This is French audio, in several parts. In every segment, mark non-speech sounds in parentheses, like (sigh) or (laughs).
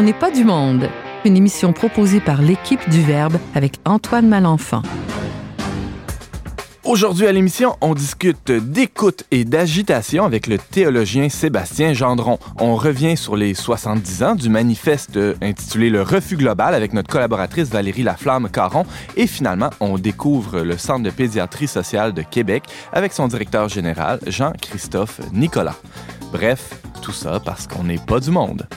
On n'est pas du monde. Une émission proposée par l'équipe du Verbe avec Antoine Malenfant. Aujourd'hui à l'émission, on discute d'écoute et d'agitation avec le théologien Sébastien Gendron. On revient sur les 70 ans du manifeste intitulé Le refus global avec notre collaboratrice Valérie Laflamme-Caron. Et finalement, on découvre le Centre de pédiatrie sociale de Québec avec son directeur général, Jean-Christophe Nicolas. Bref, tout ça parce qu'on n'est pas du monde.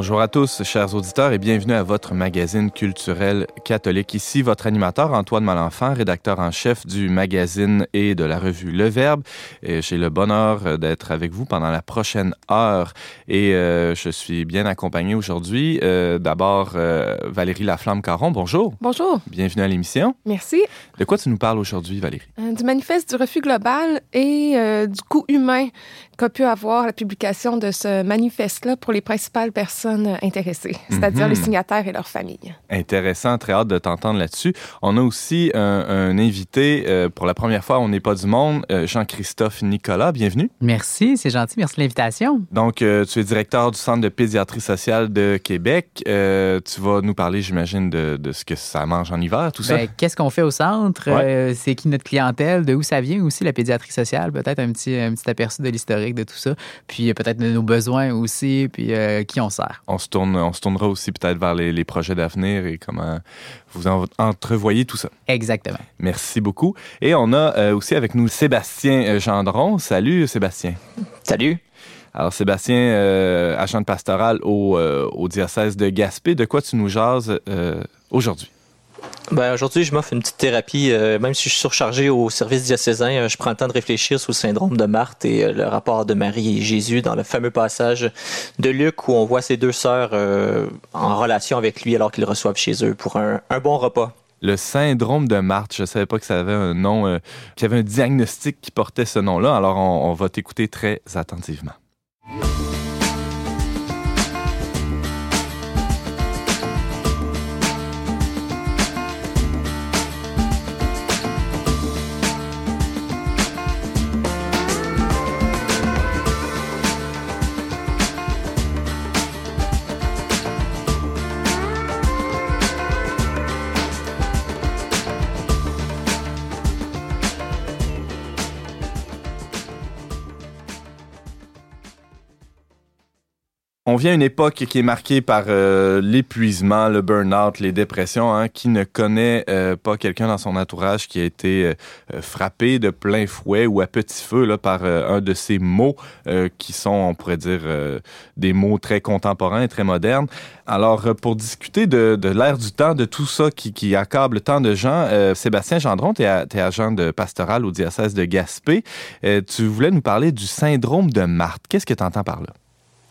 Bonjour à tous, chers auditeurs, et bienvenue à votre magazine culturel catholique. Ici, votre animateur Antoine Malenfant, rédacteur en chef du magazine et de la revue Le Verbe. J'ai le bonheur d'être avec vous pendant la prochaine heure et euh, je suis bien accompagné aujourd'hui. Euh, D'abord, euh, Valérie Laflamme-Caron, bonjour. Bonjour. Bienvenue à l'émission. Merci. De quoi tu nous parles aujourd'hui, Valérie? Du manifeste du refus global et du coût humain qu'a pu avoir la publication de ce manifeste-là pour les principales personnes intéressées, c'est-à-dire Mhm. les signataires et leurs familles. Intéressant, très hâte de t'entendre là-dessus. On a aussi un, un invité, euh, pour la première fois, on n'est pas du monde, euh, Jean-Christophe Nicolas, bienvenue. Merci, c'est gentil. Merci de l'invitation. Donc, euh, tu es directeur du Centre de pédiatrie sociale de Québec. Euh, tu vas nous parler, j'imagine, de, de ce que ça mange en hiver, tout ça. Ben, Qu'est-ce qu'on fait au centre? Ouais. Euh, c'est qui notre clientèle? De où ça vient aussi, la pédiatrie sociale? Peut-être un petit, un petit aperçu de l'historique de tout ça. Puis peut-être de nos besoins aussi, puis euh, qui on sert. On se, tourne, on se tournera aussi peut-être vers les, les projets d'avenir et comment vous en- entrevoyez tout ça. Exactement. Merci beaucoup. Et on a euh, aussi avec nous Sébastien euh, Gendron. Salut, Sébastien. Salut. Alors, Sébastien, euh, agent de pastoral au, euh, au diocèse de Gaspé, de quoi tu nous jases euh, aujourd'hui? Ben, aujourd'hui, je m'offre une petite thérapie. euh, même si je suis surchargé au service diocésain, euh, je prends le temps de réfléchir sur le syndrome de Marthe et euh, le rapport de Marie et Jésus dans le fameux passage de Luc où on voit ces deux sœurs en relation avec lui alors qu'ils reçoivent chez eux pour un, bon repas. Le syndrome de Marthe, je ne savais pas que ça avait un nom, qu'il y avait un diagnostic qui portait ce nom-là. Alors, on va t'écouter très attentivement. On vient à une époque qui est marquée par euh, l'épuisement, le burn-out, les dépressions. hein. Qui ne connaît euh, pas quelqu'un dans son entourage qui a été euh, frappé de plein fouet ou à petit feu là, par un de ces mots qui sont, on pourrait dire, des mots très contemporains et très modernes. Alors, pour discuter de, de l'ère du temps, de tout ça qui, accable tant de gens, Sébastien Gendron, tu es, agent de pastoral au diocèse de Gaspé. Tu voulais nous parler du syndrome de Marthe. Qu'est-ce que tu entends par là?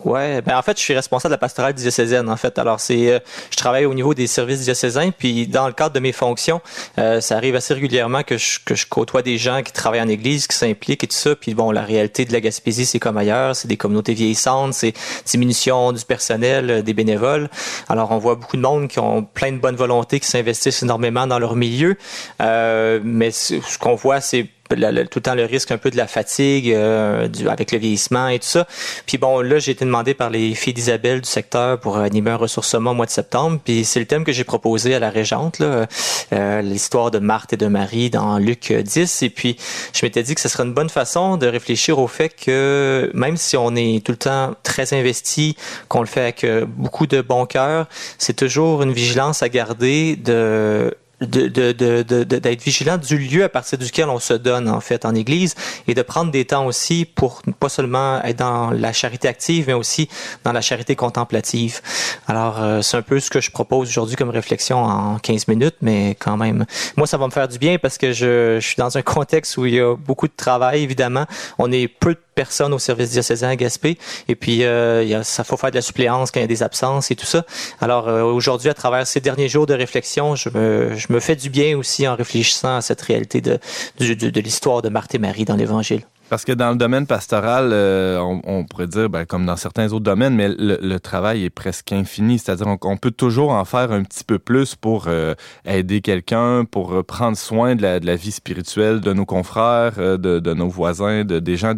Ouais, ben en fait, je suis responsable de la pastorale diocésaine en fait. Alors c'est, euh, je travaille au niveau des services diocésains, puis dans le cadre de mes fonctions, euh, ça arrive assez régulièrement que je, que je côtoie des gens qui travaillent en église, qui s'impliquent et tout ça. Puis bon, la réalité de la Gaspésie, c'est comme ailleurs, c'est des communautés vieillissantes, c'est diminution du personnel, euh, des bénévoles. Alors on voit beaucoup de monde qui ont plein de bonne volonté, qui s'investissent énormément dans leur milieu, euh, mais ce ce qu'on voit, c'est la- la- tout le temps le risque un peu de la fatigue euh, du, avec le vieillissement et tout ça. Puis bon, là, j'ai été demandé par les filles d'Isabelle du secteur pour animer un ressourcement au mois de septembre. Puis c'est le thème que j'ai proposé à la régente, euh, l'histoire de Marthe et de Marie dans Luc 10. Et puis, je m'étais dit que ce serait une bonne façon de réfléchir au fait que même si on est tout le temps très investi, qu'on le fait avec euh, beaucoup de bon cœur, c'est toujours une vigilance à garder de de, de, de, d'être vigilant du lieu à partir duquel on se donne en fait en Église et de prendre des temps aussi pour pas seulement être dans la charité active mais aussi dans la charité contemplative. Alors euh, c'est un peu ce que je propose aujourd'hui comme réflexion en 15 minutes mais quand même moi ça va me faire du bien parce que je, je suis dans un contexte où il y a beaucoup de travail évidemment. On est peu de personne au service diocésain à Gaspé. Et puis, euh, il y a, ça faut faire de la suppléance quand il y a des absences et tout ça. Alors, euh, aujourd'hui, à travers ces derniers jours de réflexion, je me, je me fais du bien aussi en réfléchissant à cette réalité de, de, de l'histoire de Marthe et Marie dans l'Évangile. Parce que dans le domaine pastoral, euh, on, pourrait dire, ben, comme dans certains autres domaines, mais le, travail est presque infini. C'est-à-dire qu'on peut toujours en faire un petit peu plus pour euh, aider quelqu'un, pour prendre soin de la, vie spirituelle de nos confrères, euh, de, nos voisins, de, des gens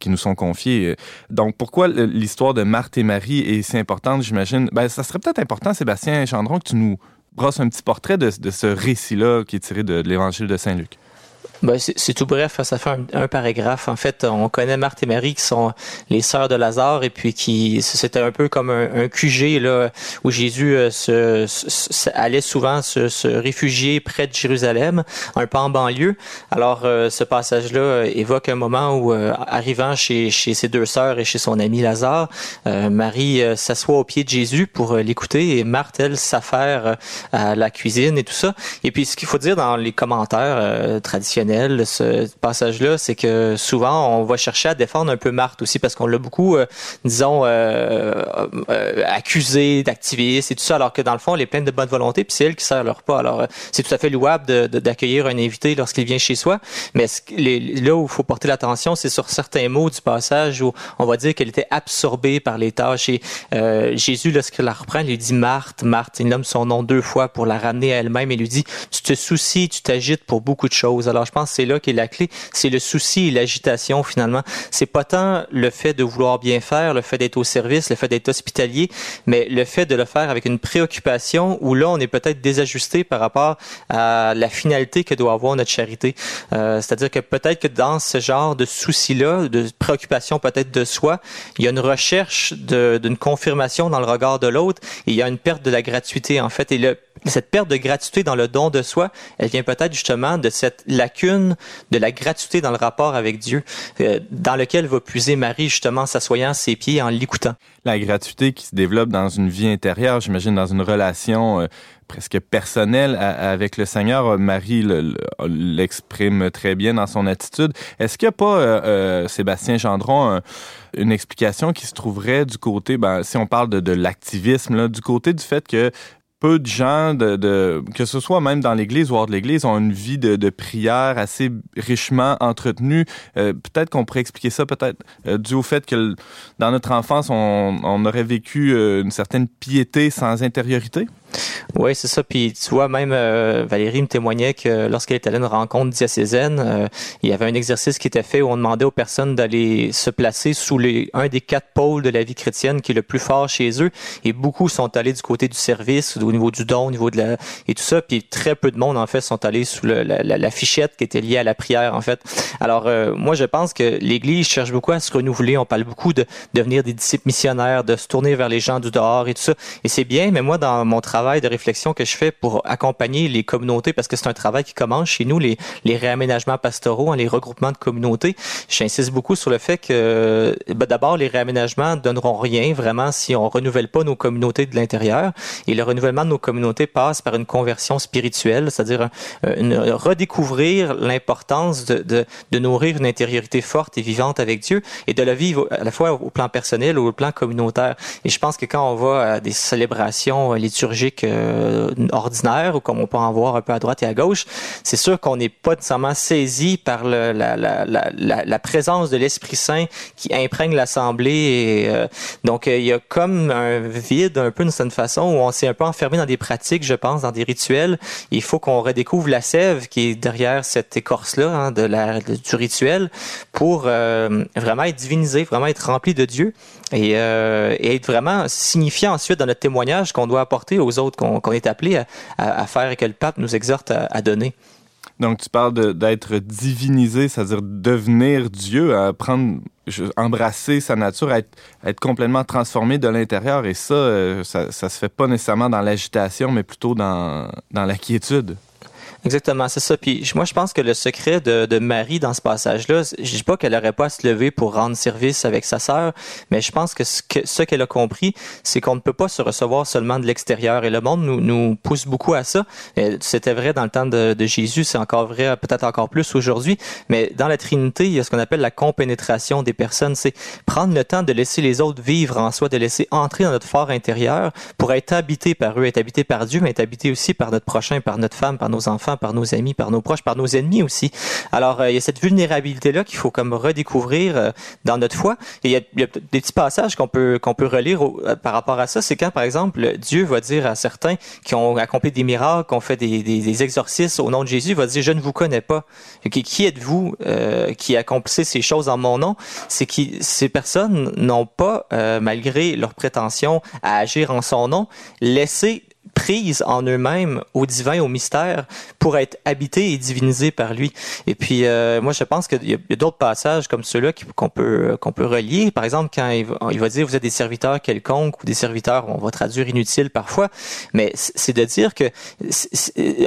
qui nous sont confiés. Donc, pourquoi l'histoire de Marthe et Marie est si importante, j'imagine? Ben, ça serait peut-être important, Sébastien Chandron, que tu nous brosses un petit portrait de, ce récit-là qui est tiré de l'Évangile de Saint-Luc. Ben, c'est tout bref, ça fait un, paragraphe. En fait, on connaît Marthe et Marie qui sont les sœurs de Lazare et puis qui c'était un peu comme un, QG là où Jésus euh, allait souvent se, réfugier près de Jérusalem, un peu en banlieue. Alors euh, ce passage-là euh, évoque un moment où arrivant chez, chez ses deux sœurs et chez son ami Lazare, Marie s'assoit au pied de Jésus pour l'écouter et Marthe elle s'affaire à la cuisine et tout ça. Et puis ce qu'il faut dire dans les commentaires traditionnels ce passage-là, c'est que souvent, on va chercher à défendre un peu Marthe aussi, parce qu'on l'a beaucoup, euh, disons, euh, euh, accusé d'activiste et tout ça, alors que dans le fond, elle est pleine de bonne volonté, puis c'est elle qui sert leur pas. Alors, c'est tout à fait louable d'accueillir un invité lorsqu'il vient chez soi, mais là où il faut porter l'attention, c'est sur certains mots du passage où on va dire qu'elle était absorbée par les tâches. Et Jésus, lorsqu'il la reprend, lui dit Marthe, Marthe, il nomme son nom deux fois pour la ramener à elle-même et lui dit, tu te soucies, tu t'agites pour beaucoup de choses. Alors, pense c'est là qu'est la clé. C'est le souci et l'agitation finalement. C'est pas tant le fait de vouloir bien faire, le fait d'être au service, le fait d'être hospitalier, mais le fait de le faire avec une préoccupation où là on est peut-être désajusté par rapport à la finalité que doit avoir notre charité. Euh, c'est-à-dire que peut-être que dans ce genre de souci-là, de préoccupation peut-être de soi, il y a une recherche d'une confirmation dans le regard de l'autre et il y a une perte de la gratuité en fait. Et le cette perte de gratuité dans le don de soi, elle vient peut-être justement de cette lacune de la gratuité dans le rapport avec Dieu, euh, dans lequel va puiser Marie justement s'assoyant à ses pieds en l'écoutant. La gratuité qui se développe dans une vie intérieure, j'imagine dans une relation euh, presque personnelle avec le Seigneur. Marie l'exprime très bien dans son attitude. Est-ce qu'il n'y a pas, euh, Sébastien Gendron, une explication qui se trouverait du côté, ben, si on parle de, de l'activisme, du côté du fait que peu de gens, de, que ce soit même dans l'Église ou hors de l'Église, ont une vie de, prière assez richement entretenue. Euh, peut-être qu'on pourrait expliquer ça, peut-être euh, dû au fait que dans notre enfance, on, aurait vécu euh, une certaine piété sans intériorité? Oui, c'est ça. Puis tu vois, même euh, Valérie me témoignait que lorsqu'elle était allée à une rencontre diocésaine, euh, il y avait un exercice qui était fait où on demandait aux personnes d'aller se placer sous les, un des quatre pôles de la vie chrétienne qui est le plus fort chez eux. Et beaucoup sont allés du côté du service, au niveau du don, au niveau de la et tout ça. Puis très peu de monde en fait sont allés sous la, la, fichette qui était liée à la prière en fait. Alors euh, moi je pense que l'Église cherche beaucoup à se renouveler. On parle beaucoup de devenir des disciples missionnaires, de se tourner vers les gens du dehors et tout ça. Et c'est bien. Mais moi dans mon travail de réflexion que je fais pour accompagner les communautés, parce que c'est un travail qui commence chez nous, les, réaménagements pastoraux, hein, les regroupements de communautés. J'insiste beaucoup sur le fait que ben, d'abord, les réaménagements donneront rien vraiment si on renouvelle pas nos communautés de l'intérieur. Et le renouvellement de nos communautés passe par une conversion spirituelle, c'est-à-dire euh, redécouvrir l'importance de, de, de nourrir une intériorité forte et vivante avec Dieu et de la vivre à la fois au plan personnel ou au plan communautaire. Et je pense que quand on va à des célébrations liturgiques euh, ordinaire ou comme on peut en voir un peu à droite et à gauche, c'est sûr qu'on n'est pas nécessairement saisi par la, présence de l'Esprit Saint qui imprègne l'Assemblée. Euh, donc, euh, il y a comme un vide un peu d'une certaine façon où on s'est un peu enfermé dans des pratiques, je pense, dans des rituels. Il faut qu'on redécouvre la sève qui est derrière cette écorce-là hein, de du rituel pour vraiment être divinisé, vraiment être rempli de Dieu et, et être vraiment signifiant ensuite dans notre témoignage qu'on doit apporter aux autres qu'on est appelé à, faire et que le pape nous exhorte à, donner. Donc, tu parles d'être divinisé, c'est-à-dire devenir Dieu, à prendre, embrasser sa nature, à être, complètement transformé de l'intérieur. Et euh, ça, ça, se fait pas nécessairement dans l'agitation, mais plutôt dans, dans la quiétude. Exactement, c'est ça. Puis moi, je pense que le secret de, de Marie dans ce passage-là, je dis pas qu'elle aurait pas à se lever pour rendre service avec sa sœur, mais je pense que ce qu'elle ce qu'elle a compris, c'est qu'on ne peut pas se recevoir seulement de l'extérieur. Et le monde nous, nous pousse beaucoup à ça. C'était vrai dans le temps de, de Jésus, c'est encore vrai, peut-être encore plus aujourd'hui. Mais dans la Trinité, il y a ce qu'on appelle la compénétration des personnes. C'est prendre le temps de laisser les autres vivre en soi, de laisser entrer dans notre fort intérieur pour être habité par eux, être habité par Dieu, mais être habité aussi par notre prochain, par notre femme, par nos enfants par nos amis, par nos proches, par nos ennemis aussi. Alors, euh, il y a cette vulnérabilité-là qu'il faut comme redécouvrir euh, dans notre foi. il y a, des petits passages qu'on peut peut relire euh, par rapport à ça. C'est quand, par exemple, Dieu va dire à certains qui ont accompli des miracles, qui ont fait des, des, exorcismes au nom de Jésus, il va dire, je ne vous connais pas. Qui, qui êtes-vous qui accomplissez ces choses en mon nom? C'est que ces personnes n'ont pas, malgré leurs prétentions à agir en son nom, laissé prise en eux-mêmes au divin, au mystère, pour être habités et divinisés par lui. Et puis, euh, moi, je pense qu'il y a, d'autres passages comme ceux-là qu'on peut qu'on peut relier. Par exemple, quand il va, dire vous êtes des serviteurs quelconques ou des serviteurs, on va traduire inutiles parfois, mais c'est de dire que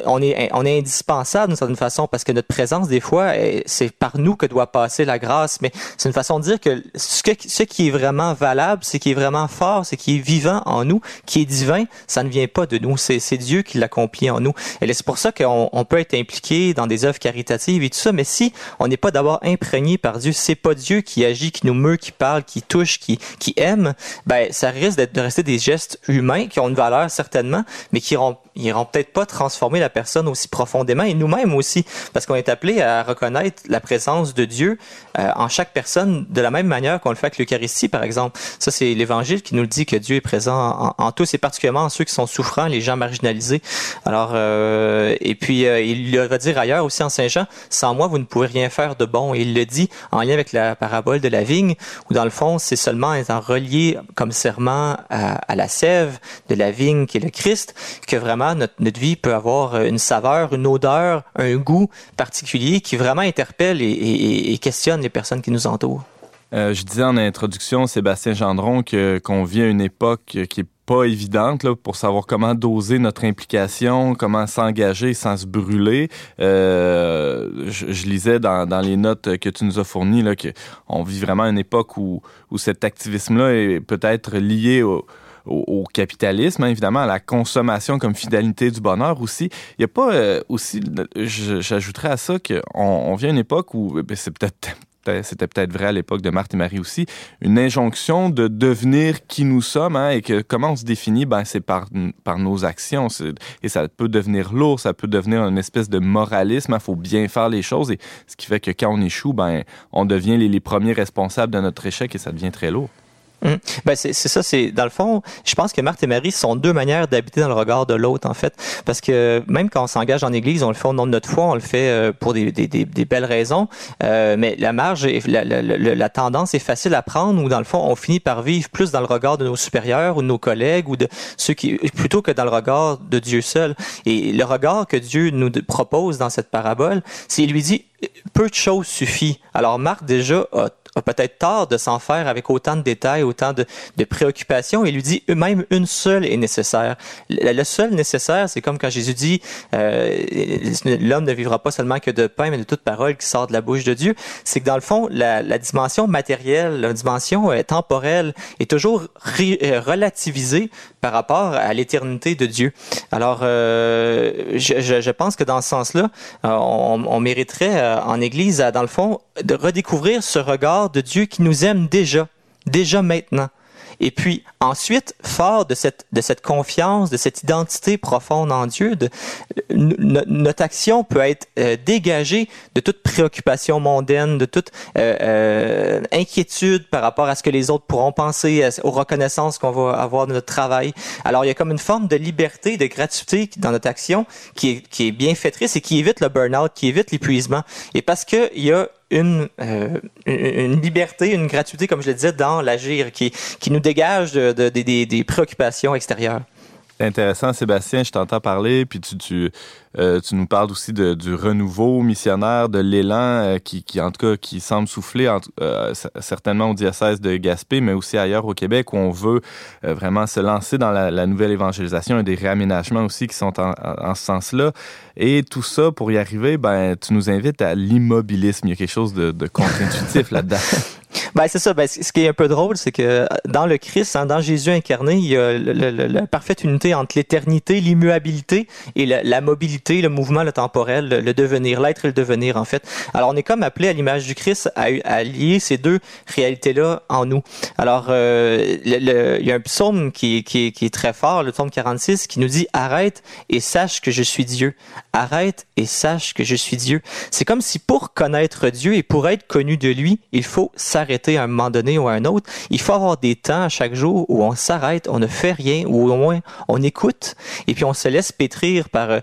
on est on est indispensable d'une certaine façon parce que notre présence des fois, c'est par nous que doit passer la grâce. Mais c'est une façon de dire que ce, ce qui est vraiment valable, c'est qui est vraiment fort, c'est qui est vivant en nous, qui est divin, ça ne vient pas de nous. C'est Dieu qui l'accomplit en nous. Et c'est pour ça qu'on on peut être impliqué dans des œuvres caritatives et tout ça, mais si on n'est pas d'abord imprégné par Dieu, c'est pas Dieu qui agit, qui nous meut, qui parle, qui touche, qui, qui aime, ben ça risque de rester des gestes humains qui ont une valeur certainement, mais qui iront, iront peut-être pas transformer la personne aussi profondément et nous-mêmes aussi, parce qu'on est appelé à reconnaître la présence de Dieu euh, en chaque personne de la même manière qu'on le fait avec l'Eucharistie, par exemple. Ça, c'est l'Évangile qui nous le dit que Dieu est présent en, en tous et particulièrement en ceux qui sont souffrants les gens marginalisés. Alors, euh, et puis, euh, il va dire ailleurs aussi en Saint-Jean, sans moi, vous ne pouvez rien faire de bon. Et il le dit en lien avec la parabole de la vigne, où dans le fond, c'est seulement étant relié comme serment à, la sève de la vigne qui est le Christ, que vraiment notre, vie peut avoir une saveur, une odeur, un goût particulier qui vraiment interpelle et, questionne les personnes qui nous entourent. Euh, je disais en introduction, Sébastien Gendron, qu'on vit à une époque qui est pas évidente là, pour savoir comment doser notre implication, comment s'engager sans se brûler. Euh, je, lisais dans, dans, les notes que tu nous as fournies là, qu'on vit vraiment une époque où, où cet activisme-là est peut-être lié au, au, capitalisme, hein, évidemment, à la consommation comme fidélité du bonheur aussi. Il n'y a pas euh, aussi, j'ajouterais à ça qu'on on vient une époque où, ben, c'est peut-être c'était peut-être vrai à l'époque de Marthe et Marie aussi, une injonction de devenir qui nous sommes hein, et que comment on se définit, ben, c'est par, par nos actions. Et ça peut devenir lourd, ça peut devenir une espèce de moralisme. Il hein, faut bien faire les choses et ce qui fait que quand on échoue, ben, on devient les premiers responsables de notre échec et ça devient très lourd. Hum. Ben c'est ça, c'est dans le fond, je pense que Marthe et Marie sont deux manières d'habiter dans le regard de l'autre en fait, parce que même quand on s'engage en Église, on le fait au nom de notre foi, on le fait euh, pour des, belles raisons, euh, mais la marge, la, tendance est facile à prendre où dans le fond, on finit par vivre plus dans le regard de nos supérieurs ou de nos collègues ou de ceux qui, plutôt que dans le regard de Dieu seul. Et le regard que Dieu nous propose dans cette parabole, c'est lui dit peu de choses suffit. Alors Marc déjà a peut-être tort de s'en faire avec autant de détails, autant de, préoccupations. Il lui dit même une seule est nécessaire. Le, seul nécessaire, c'est comme quand Jésus dit euh, l'homme ne vivra pas seulement que de pain, mais de toute parole qui sort de la bouche de Dieu. C'est que dans le fond, la, la dimension matérielle, la dimension euh, temporelle est toujours euh, relativisée par rapport à l'éternité de Dieu. Alors, euh, je, pense que dans ce sens-là, euh, on, mériterait en Église, dans le fond, de redécouvrir ce regard de Dieu qui nous aime déjà, déjà maintenant. Et puis ensuite, fort de cette, de cette confiance, de cette identité profonde en Dieu, notre action peut être euh, dégagée de toute préoccupation mondaine, de toute euh, euh, inquiétude par rapport à ce que les autres pourront penser, aux reconnaissances qu'on va avoir de notre travail. Alors il y a comme une forme de liberté, de gratuité dans notre action qui est, qui est bien fêtrice et qui évite le burn-out, qui évite l'épuisement. Et parce qu'il y a une, euh, une liberté, une gratuité, comme je le disais, dans l'agir, qui, qui nous dégage de, de, des préoccupations extérieures. Intéressant, Sébastien, je t'entends parler, puis tu, euh, tu nous parles aussi de, du renouveau missionnaire, de l'élan euh, qui, qui, en tout cas, qui semble souffler en, euh, certainement au diocèse de Gaspé, mais aussi ailleurs au Québec, où on veut vraiment se lancer dans la, la, nouvelle évangélisation et des réaménagements aussi qui sont en, en ce sens-là. Et tout ça, pour y arriver, ben, tu nous invites à l'immobilisme. Il y a quelque chose de, de contre-intuitif là-dedans. (laughs) Ben, c'est ça. Ben, ce qui est un peu drôle, c'est que dans le Christ, hein, dans Jésus incarné, il y a la parfaite unité entre l'éternité, l'immuabilité et la, la, mobilité, le mouvement, le temporel, le, devenir, l'être et le devenir, en fait. Alors, on est comme appelé à l'image du Christ à, lier ces deux réalités-là en nous. Alors, euh, il y a un psaume qui, qui, qui est très fort, le psaume 46, qui nous dit « Arrête et sache que je suis Dieu. Arrête et sache que je suis Dieu. » C'est comme si pour connaître Dieu et pour être connu de lui, il faut s'arrêter à un moment donné ou à un autre. Il faut avoir des temps à chaque jour où on s'arrête, on ne fait rien, ou au moins on écoute, et puis on se laisse pétrir par euh,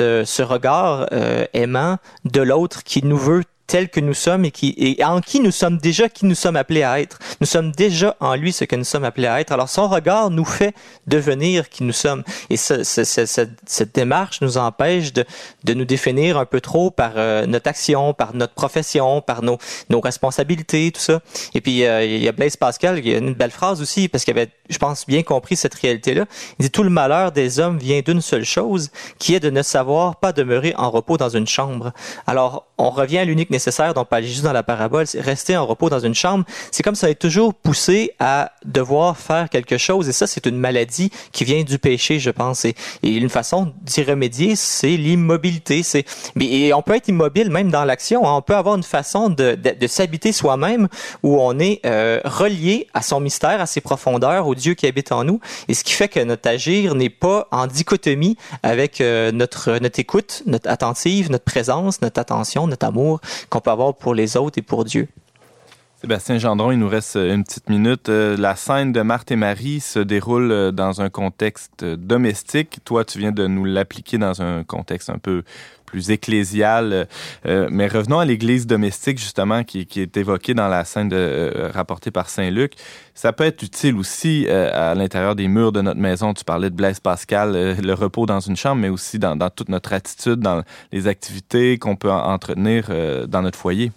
euh, ce regard euh, aimant de l'autre qui nous veut tel que nous sommes et, qui, et en qui nous sommes déjà qui nous sommes appelés à être. Nous sommes déjà en lui ce que nous sommes appelés à être. Alors son regard nous fait devenir qui nous sommes. Et ce, ce, cette démarche nous empêche de, de, nous définir un peu trop par euh, notre action, par notre profession, par nos, nos responsabilités, tout ça. Et puis euh, il y a Blaise Pascal, il y a une belle phrase aussi, parce qu'il avait, je pense, bien compris cette réalité-là. Il dit, tout le malheur des hommes vient d'une seule chose, qui est de ne savoir pas demeurer en repos dans une chambre. Alors, on revient à l'unique nécessaire dont parle Jésus dans la parabole, rester en repos dans une chambre. C'est comme ça est toujours poussé à devoir faire quelque chose. Et ça, c'est une maladie qui vient du péché, je pense. Et, une façon d'y remédier, c'est l'immobilité. C'est, et on peut être immobile même dans l'action. Hein. On peut avoir une façon de, de, de s'habiter soi-même où on est euh, relié à son mystère, à ses profondeurs, au Dieu qui habite en nous. Et ce qui fait que notre agir n'est pas en dichotomie avec euh, notre, notre écoute, notre attentive, notre présence, notre attention, notre amour qu'on peut avoir pour les autres et pour Dieu. Sébastien Gendron, il nous reste une petite minute. Euh, la scène de Marthe et Marie se déroule euh, dans un contexte domestique. Toi, tu viens de nous l'appliquer dans un contexte un peu plus ecclésial. Euh, mais revenons à l'Église domestique, justement, qui, est évoquée dans la scène de, rapportée par Saint Luc. Ça peut être utile aussi à l'intérieur des murs de notre maison. Tu parlais de Blaise Pascal, le repos dans une chambre, mais aussi dans toute notre attitude, dans les activités qu'on peut entretenir dans notre foyer.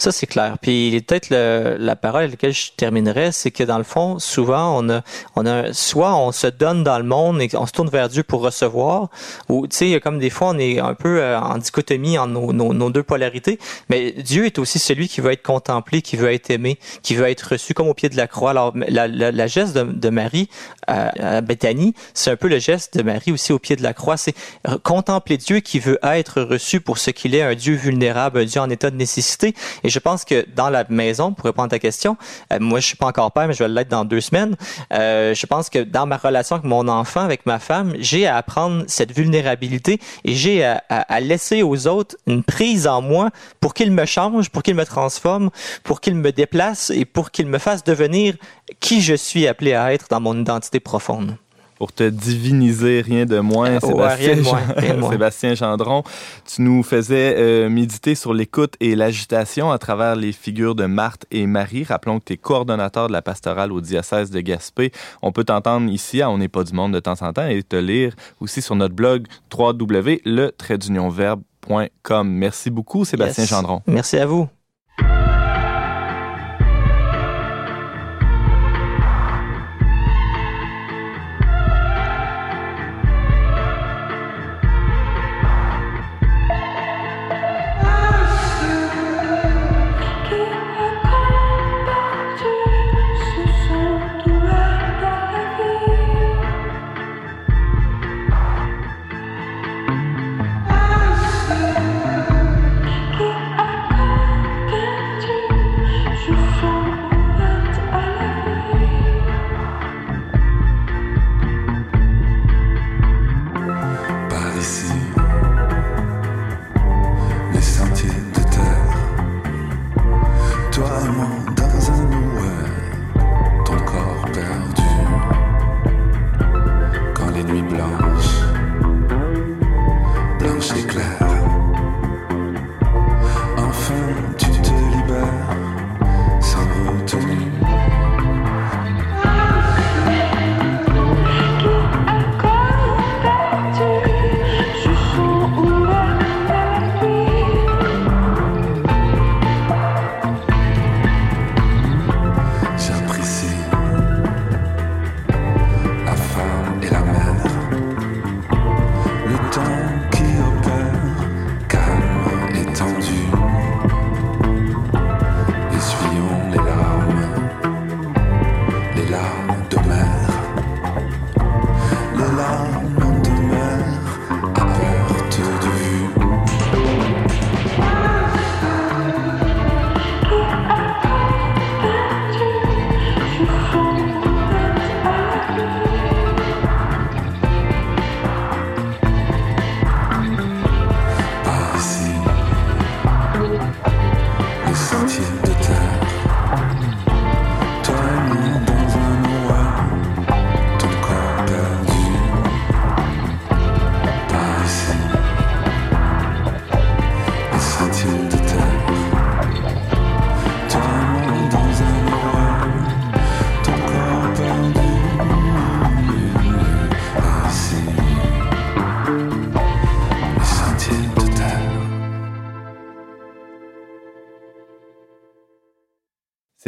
Ça, c'est clair. Puis peut-être la parole à laquelle je terminerai, c'est que dans le fond, souvent, on a, on a, soit on se donne dans le monde et on se tourne vers Dieu pour recevoir, ou tu sais, comme des fois, on est un peu euh, en dichotomie en nos, nos, deux polarités, mais Dieu est aussi celui qui veut être contemplé, qui veut être aimé, qui veut être reçu comme au pied de la croix. Alors, la, la, la geste de, de Marie à, à Bethanie, c'est un peu le geste de Marie aussi au pied de la croix, c'est contempler Dieu qui veut être reçu pour ce qu'il est, un Dieu vulnérable, un Dieu en état de nécessité. Je pense que dans la maison, pour répondre à ta question, euh, moi je suis pas encore père, mais je vais l'être dans deux semaines. Euh, je pense que dans ma relation avec mon enfant, avec ma femme, j'ai à apprendre cette vulnérabilité et j'ai à, à, laisser aux autres une prise en moi pour qu'ils me changent, pour qu'ils me transforment, pour qu'ils me déplacent et pour qu'ils me fassent devenir qui je suis appelé à être dans mon identité profonde pour te diviniser, rien de moins, oh, Sébastien, rien moins, (laughs) Sébastien Gendron. Tu nous faisais euh, méditer sur l'écoute et l'agitation à travers les figures de Marthe et Marie. Rappelons que tu es coordonnateur de la pastorale au diocèse de Gaspé. On peut t'entendre ici à On n'est pas du monde de temps en temps et te lire aussi sur notre blog www.le-verbe.com. Merci beaucoup, Sébastien Gendron. Merci à vous.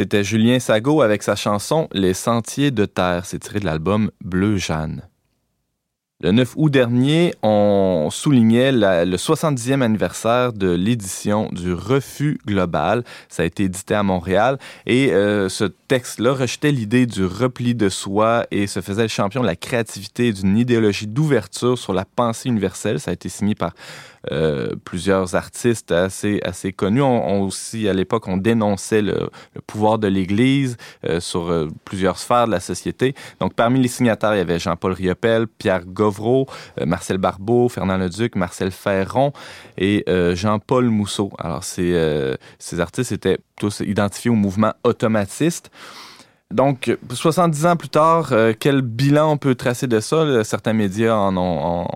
C'était Julien Sago avec sa chanson Les Sentiers de Terre. C'est tiré de l'album Bleu Jeanne. Le 9 août dernier, on soulignait le 70e anniversaire de l'édition du Refus global. Ça a été édité à Montréal et euh, ce texte-là rejetait l'idée du repli de soi et se faisait le champion de la créativité et d'une idéologie d'ouverture sur la pensée universelle. Ça a été signé par euh, plusieurs artistes assez, assez connus. On, aussi, à l'époque, on dénonçait le, pouvoir de l'Église euh, sur plusieurs sphères de la société. Donc, parmi les signataires, il y avait Jean-Paul Riopel, Pierre Govreau, Marcel Barbeau, Fernand Leduc, Marcel Ferron et Jean-Paul Mousseau. Alors, ces, ces artistes étaient tous identifiés au mouvement automatiste. Donc, 70 ans plus tard, quel bilan on peut tracer de ça? Certains médias en ont,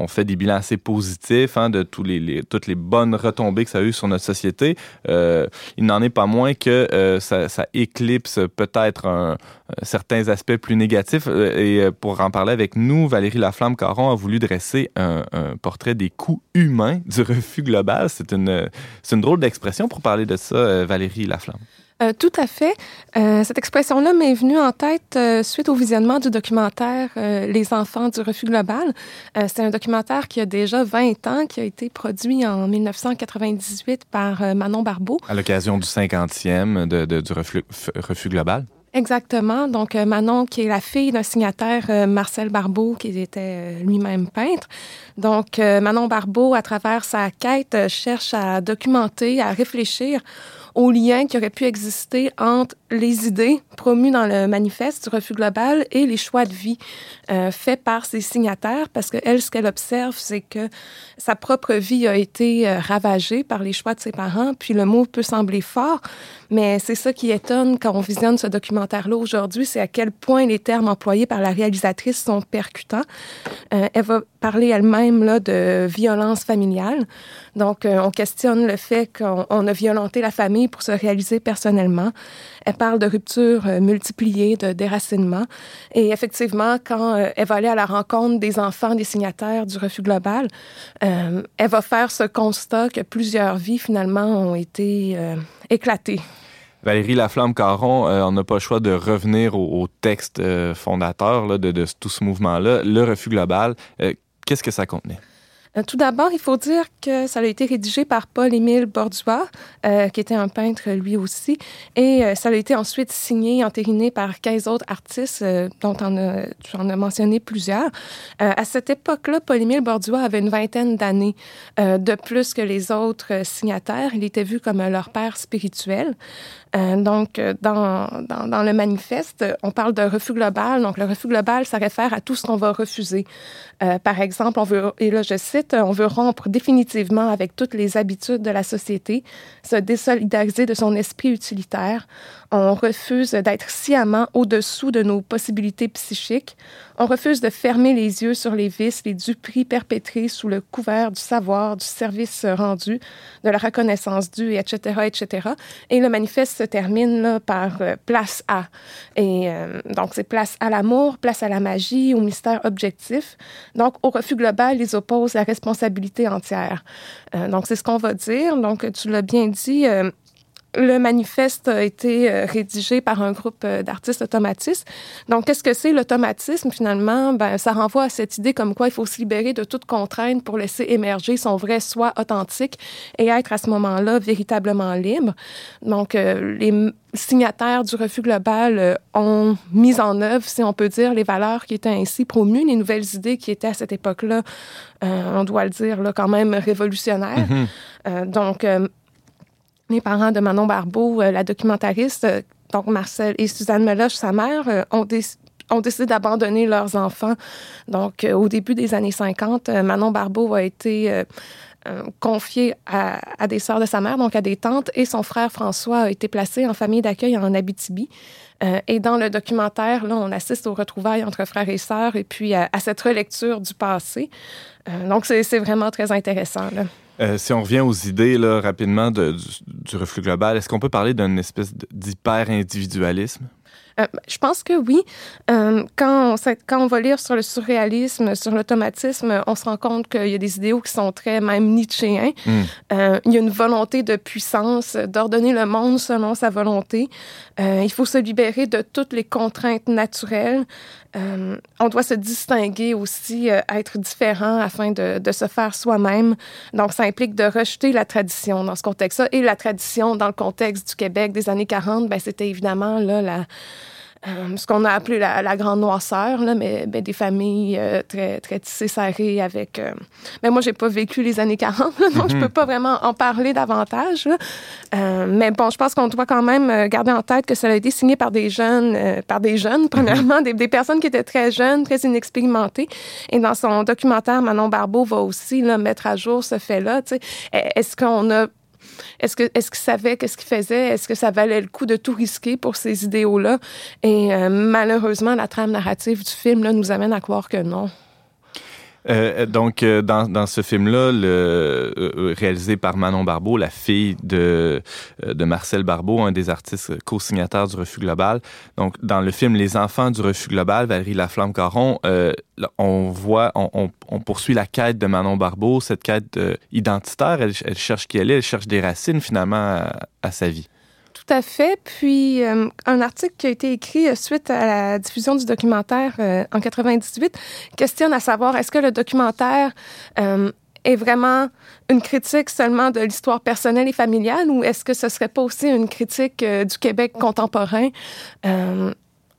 on fait des bilans assez positifs hein, de toutes les bonnes retombées que ça a eu sur notre société. Euh, il n'en est pas moins que euh, ça, éclipse peut-être certains aspects plus négatifs. Euh, et pour en parler avec nous, Valérie Laflamme-Caron a voulu dresser un, portrait des coûts humains du refus global. C'est une drôle d'expression pour parler de ça, Valérie Laflamme. Euh, tout à fait. Euh, cette expression-là m'est venue en tête euh, suite au visionnement du documentaire Les enfants du refus global. c'est un documentaire qui a déjà 20 ans, qui a été produit en 1998 par Manon Barbeau. À l'occasion du 50e de, du refus, refus global. Exactement. Donc, Manon, qui est la fille d'un signataire, Marcel Barbeau, qui était lui-même peintre. Donc, Manon Barbeau, à travers sa quête, cherche à documenter, à réfléchir au lien qui aurait pu exister entre les idées promues dans le manifeste du refus global et les choix de vie euh, faits par ses signataires, parce qu'elle, ce qu'elle observe, c'est que sa propre vie a été euh, ravagée par les choix de ses parents, puis le mot peut sembler fort, mais c'est ça qui étonne quand on visionne ce documentaire-là aujourd'hui, c'est à quel point les termes employés par la réalisatrice sont percutants. Euh, elle va parler elle-même là, de violence familiale. Donc, euh, on questionne le fait qu'on a violenté la famille pour se réaliser personnellement. Elle parle de ruptures euh, multipliées, de déracinement. Et effectivement, quand euh, elle va aller à la rencontre des enfants des signataires du refus global, elle va faire ce constat que plusieurs vies, finalement, ont été éclatées. Valérie Laflamme-Caron, on n'a pas le choix de revenir au, texte fondateur de, tout ce mouvement-là, le refus global. Qu'est-ce que ça contenait? Euh, tout d'abord, il faut dire que ça a été rédigé par Paul-Émile Bordua, euh, qui était un peintre lui aussi, et euh, ça a été ensuite signé, entériné par 15 autres artistes, dont on a, tu en as mentionné plusieurs. à cette époque-là, Paul-Émile Bordua avait une vingtaine d'années de plus que les autres signataires. Il était vu comme leur père spirituel. Donc, dans, dans, dans, le manifeste, on parle de refus global. Donc, le refus global, ça réfère à tout ce qu'on va refuser. par exemple, on veut, et là je sais, on veut rompre définitivement avec toutes les habitudes de la société, se désolidariser de son esprit utilitaire. On refuse d'être sciemment au-dessous de nos possibilités psychiques. On refuse de fermer les yeux sur les vices, les duperies perpétrés sous le couvert du savoir, du service rendu, de la reconnaissance due, etc., etc. Et le manifeste se termine là, par euh, place à. Et euh, donc, c'est place à l'amour, place à la magie, au mystère objectif. Donc, au refus global, ils opposent la responsabilité entière. Euh, donc, c'est ce qu'on va dire. Donc, tu l'as bien dit, le manifeste a été euh, rédigé par un groupe euh, d'artistes automatistes. Donc, qu'est-ce que c'est l'automatisme finalement? Ben, ça renvoie à cette idée comme quoi il faut se libérer de toute contrainte pour laisser émerger son vrai soi authentique et être à ce moment-là véritablement libre. Donc, euh, les signataires du refus global ont mis en œuvre, si on peut dire, les valeurs qui étaient ainsi promues, les nouvelles idées qui étaient à cette époque-là, on doit le dire, là, quand même révolutionnaires. Mm-hmm. donc, les parents de Manon Barbeau, euh, la documentariste, euh, donc Marcel et Suzanne Meloche, sa mère, euh, ont, ont décidé d'abandonner leurs enfants. Donc, au début des années 50, Manon Barbeau a été confiée à, des sœurs de sa mère, donc à des tantes, et son frère François a été placé en famille d'accueil en Abitibi. Et dans le documentaire, là, on assiste aux retrouvailles entre frères et sœurs et puis à, cette relecture du passé. donc, c'est vraiment très intéressant. Euh, si on revient aux idées là, rapidement du, reflux global, est-ce qu'on peut parler d'une espèce d'hyper-individualisme? Euh, je pense que oui. Euh, quand, on, quand on va lire sur le surréalisme, sur l'automatisme, on se rend compte qu'il y a des idéaux qui sont très même nietzschéens. Mm. Euh, il y a une volonté de puissance, d'ordonner le monde selon sa volonté. il faut se libérer de toutes les contraintes naturelles. On doit se distinguer aussi, être différent afin de, de se faire soi-même. Donc, ça implique de rejeter la tradition dans ce contexte-là. Et la tradition, dans le contexte du Québec des années 40, ben, c'était évidemment là, la, euh, ce qu'on a appelé la, grande noirceur, là, mais, ben, des familles euh, très, très tissées, serrées avec... Mais euh, ben, moi, j'ai pas vécu les années (laughs) 40, donc je mhm. peux pas vraiment en parler davantage. mais bon, je pense qu'on doit quand même garder en tête que ça a été signé par des jeunes, par des jeunes, premièrement, mhm. des, personnes qui étaient très jeunes, très inexpérimentées. Et dans son documentaire, Manon Barbeau va aussi là, mettre à jour ce fait-là. Est-ce qu'on a est-ce que est-ce qu'il savait qu'est-ce qu'il faisait? Est-ce que ça valait le coup de tout risquer pour ces idéaux-là? Et euh, malheureusement, la trame narrative du film nous amène à croire que non. Euh, donc, euh, dans, ce film-là, euh, réalisé par Manon Barbeau, la fille de, Marcel Barbeau, un des artistes co-signataires du Refus Global. Donc, dans le film Les enfants du Refus Global, Valérie Laflamme-Caron, on voit, on, on, poursuit la quête de Manon Barbeau, cette quête identitaire. Elle, elle, cherche qui elle est, elle cherche des racines finalement à sa vie. À fait. Puis, euh, un article qui a été écrit euh, suite à la diffusion du documentaire euh, en 98 questionne à savoir est-ce que le documentaire est vraiment une critique seulement de l'histoire personnelle et familiale ou est-ce que ce serait pas aussi une critique du Québec contemporain?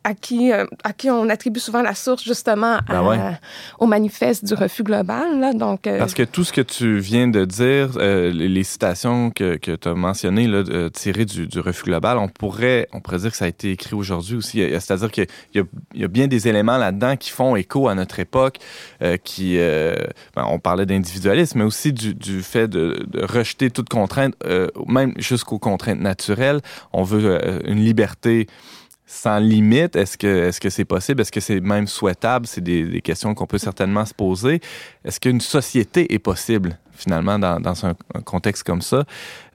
À qui, euh, à qui on attribue souvent la source justement ben au manifeste du refus global. Là, donc, euh, Parce que tout ce que tu viens de dire, euh, les, citations que, que tu as mentionnées là, tirées du, du, refus global, on pourrait, on pourrait dire que ça a été écrit aujourd'hui aussi. C'est-à-dire qu'il y, y, a bien des éléments là-dedans qui font écho à notre époque, qui, ben, on parlait d'individualisme, mais aussi du, du fait de, de, rejeter toute contrainte, même jusqu'aux contraintes naturelles. On veut une liberté sans limite? Est-ce que est-ce que c'est possible? Est-ce que c'est même souhaitable? C'est des, questions qu'on peut certainement se poser. Est-ce qu'une société est possible? finalement, dans, un, contexte comme ça?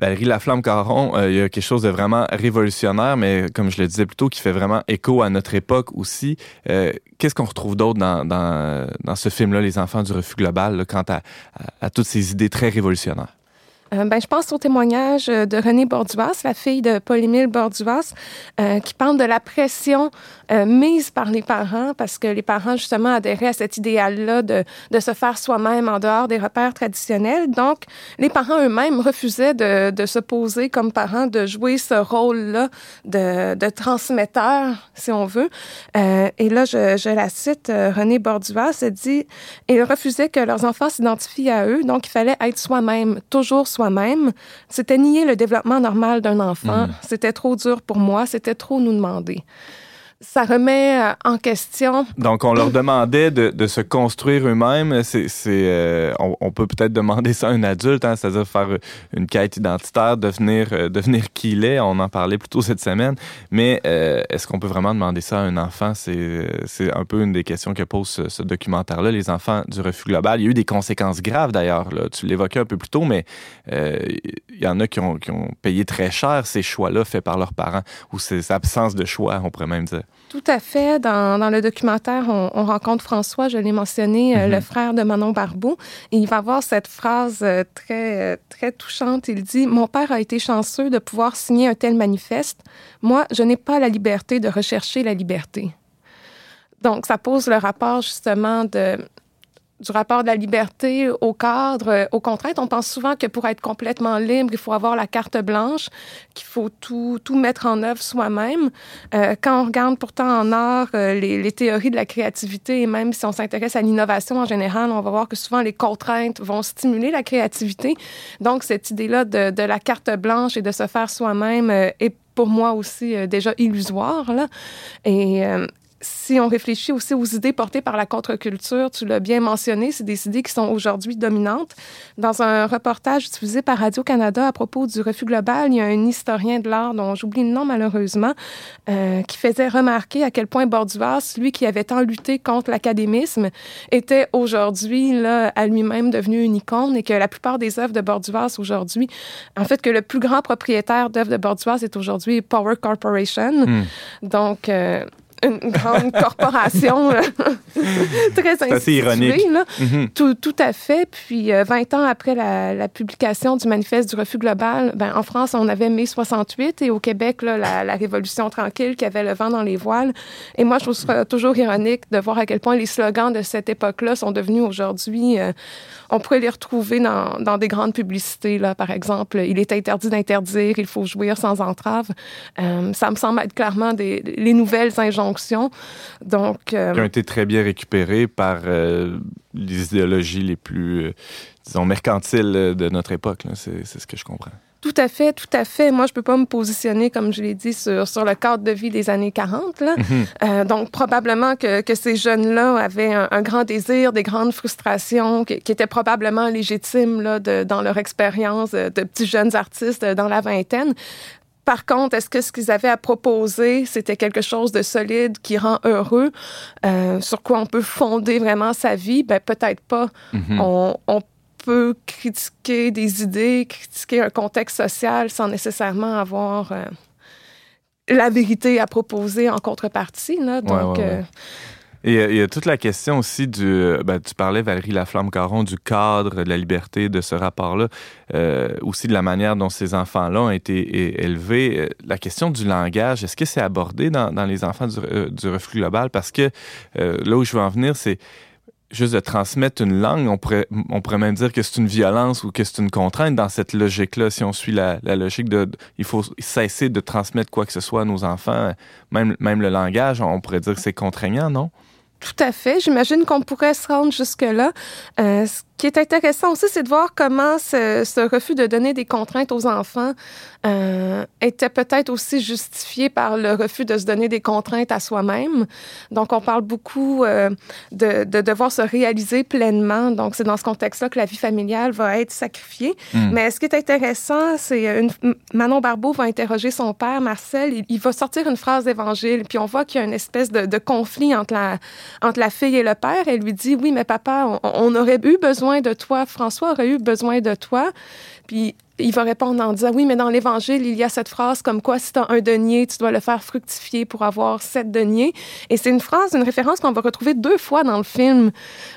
Valérie Laflamme-Caron, euh, il y a quelque chose de vraiment révolutionnaire, mais comme je le disais plus tôt, qui fait vraiment écho à notre époque aussi. Euh, qu'est-ce qu'on retrouve d'autre dans, dans, ce film-là, Les enfants du refus global, quant à, à toutes ces idées très révolutionnaires? Euh, ben, je pense au témoignage euh, de Renée Borduas, la fille de Paul-Émile Borduas, euh, qui parle de la pression mise par les parents, parce que les parents, justement, adhéraient à cet idéal-là de, de se faire soi-même en dehors des repères traditionnels. Donc, les parents eux-mêmes refusaient de, de se poser comme parents, de jouer ce rôle-là de, de transmetteur, si on veut. et là, je, je la cite, Renée Borduas, elle dit, ils refusaient que leurs enfants s'identifient à eux, donc il fallait être soi-même, toujours soi-même, c'était nier le développement normal d'un enfant. Mm. C'était trop dur pour moi, c'était trop nous demander ça remet euh, en question. Donc, on leur demandait de, se construire eux-mêmes. C'est, euh, on, peut peut-être demander ça à un adulte, hein, c'est-à-dire faire une quête identitaire, devenir, euh, devenir qui il est. On en parlait plus tôt cette semaine. Mais est-ce qu'on peut vraiment demander ça à un enfant? C'est, c'est un peu une des questions que pose ce, documentaire-là, les enfants du refus global. Il y a eu des conséquences graves d'ailleurs. Tu l'évoquais un peu plus tôt, mais il y en a qui ont, qui ont payé très cher ces choix-là faits par leurs parents ou ces absences de choix, on pourrait même dire. Tout à fait. Dans, dans le documentaire, on, on, rencontre François, je l'ai mentionné, euh, le mhm. frère de Manon Barbeau. Et il va avoir cette phrase euh, très, très touchante. Il dit Mon père a été chanceux de pouvoir signer un tel manifeste. Moi, je n'ai pas la liberté de rechercher la liberté. Donc, ça pose le rapport justement de du rapport de la liberté au cadre, euh, aux contraintes. On pense souvent que pour être complètement libre, il faut avoir la carte blanche, qu'il faut tout, tout mettre en œuvre soi-même. Euh, quand on regarde pourtant en art euh, les, théories de la créativité, et même si on s'intéresse à l'innovation en général, on va voir que souvent les contraintes vont stimuler la créativité. Donc, cette idée-là de, de la carte blanche et de se faire soi-même est pour moi aussi déjà illusoire. Et si on réfléchit aussi aux idées portées par la contre-culture, tu l'as bien mentionné, c'est des idées qui sont aujourd'hui dominantes. Dans un reportage diffusé par Radio-Canada à propos du refus global, il y a un historien de l'art dont j'oublie le nom malheureusement, euh, qui faisait remarquer à quel point Borduas, lui qui avait tant lutté contre l'académisme, était aujourd'hui là à lui-même devenu une icône et que la plupart des œuvres de Borduas aujourd'hui, en fait que le plus grand propriétaire d'œuvres de Borduas est aujourd'hui Power Corporation. Hmm. Donc euh, une grande corporation (laughs) très assez ironique. Mm-hmm. tout, tout, à fait. Puis 20 euh, ans après la, la, publication du manifeste du refus global, ben, en France, on avait mai 68 et au Québec, là, la, la, Révolution tranquille qui avait le vent dans les voiles. Et moi, je trouve ça toujours ironique de voir à quel point les slogans de cette époque-là sont devenus aujourd'hui... Euh, on pourrait les retrouver dans, dans, des grandes publicités, là, par exemple. Il est interdit d'interdire, il faut jouir sans entrave. Euh, ça me semble être clairement des, les nouvelles injonctions. Donc, euh, qui ont été très bien récupérées par euh, les idéologies les plus, disons, mercantiles de notre époque. C'est ce que je comprends. Tout à fait, tout à fait. Moi, je peux pas me positionner, comme je l'ai dit, sur, sur le cadre de vie des années 40. Là. Mhm. euh, donc, probablement que, que ces jeunes-là avaient un, grand désir, des grandes frustrations qui, qui étaient probablement légitimes là, de, dans leur expérience de petits jeunes artistes dans la vingtaine. Par contre, est-ce que ce qu'ils avaient à proposer, c'était quelque chose de solide qui rend heureux, euh, sur quoi on peut fonder vraiment sa vie? Ben, peut-être pas. Mhm. On, on peut critiquer des idées, critiquer un contexte social sans nécessairement avoir euh, la vérité à proposer en contrepartie. Là. Donc, euh, Et il y a toute la question aussi du. Ben, tu parlais, Valérie Laflamme-Caron, du cadre de la liberté, de ce rapport-là, euh, aussi de la manière dont ces enfants-là ont été élevés. La question du langage, est-ce que c'est abordé dans, les enfants du, du reflux global? Parce que là où je veux en venir, c'est juste de transmettre une langue, on pourrait, on pourrait même dire que c'est une violence ou que c'est une contrainte dans cette logique-là. Si on suit la, logique de, il faut cesser de transmettre quoi que ce soit à nos enfants, même le langage, on pourrait dire que c'est contraignant, non? Tout à fait. J'imagine qu'on pourrait se rendre jusque-là. Euh, qui est intéressant aussi, c'est de voir comment ce, ce, refus de donner des contraintes aux enfants euh, était peut-être aussi justifié par le refus de se donner des contraintes à soi-même. Donc, on parle beaucoup euh, de, de, devoir se réaliser pleinement. Donc, c'est dans ce contexte-là que la vie familiale va être sacrifiée. Mm. Mais ce qui est intéressant, c'est une, Manon Barbeau va interroger son père, Marcel. Il, il va sortir une phrase d'évangile, puis on voit qu'il y a une espèce de, de conflit entre la, entre la fille et le père. Elle lui dit, oui, mais papa, on, on aurait eu besoin de toi, François aurait eu besoin de toi. Il va répondre en disant oui, mais dans l'Évangile, il y a cette phrase comme quoi si tu as un denier, tu dois le faire fructifier pour avoir sept deniers. Et c'est une phrase, une référence qu'on va retrouver deux fois dans le film.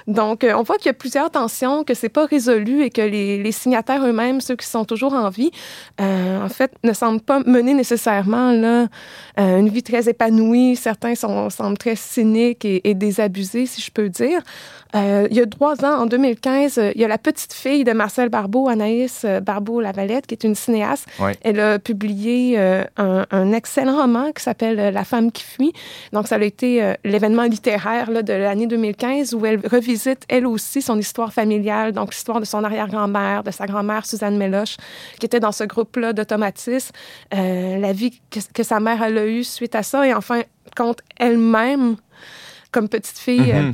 Donc, euh, on voit qu'il y a plusieurs tensions, que c'est pas résolu et que les, signataires eux-mêmes, ceux qui sont toujours en vie, euh, en fait, ne semblent pas mener nécessairement là, euh, une vie très épanouie. Certains sont, semblent très cyniques et, désabusés, si je peux dire. Il y a trois ans, en 2015, il y a la petite fille de Marcel Barbeau, Anaïs Barbeau, Valette, qui est une cinéaste. Elle a publié euh, un, excellent roman qui s'appelle euh, La femme qui fuit. Donc, ça a été euh, l'événement littéraire là, de l'année 2015 où elle revisite, elle aussi, son histoire familiale, donc l'histoire de son arrière-grand-mère, de sa grand-mère Suzanne Méloche, qui était dans ce groupe-là d'automatisme, la vie que, sa mère elle a eue suite à ça, et enfin, compte elle-même, comme petite fille. Mm-hmm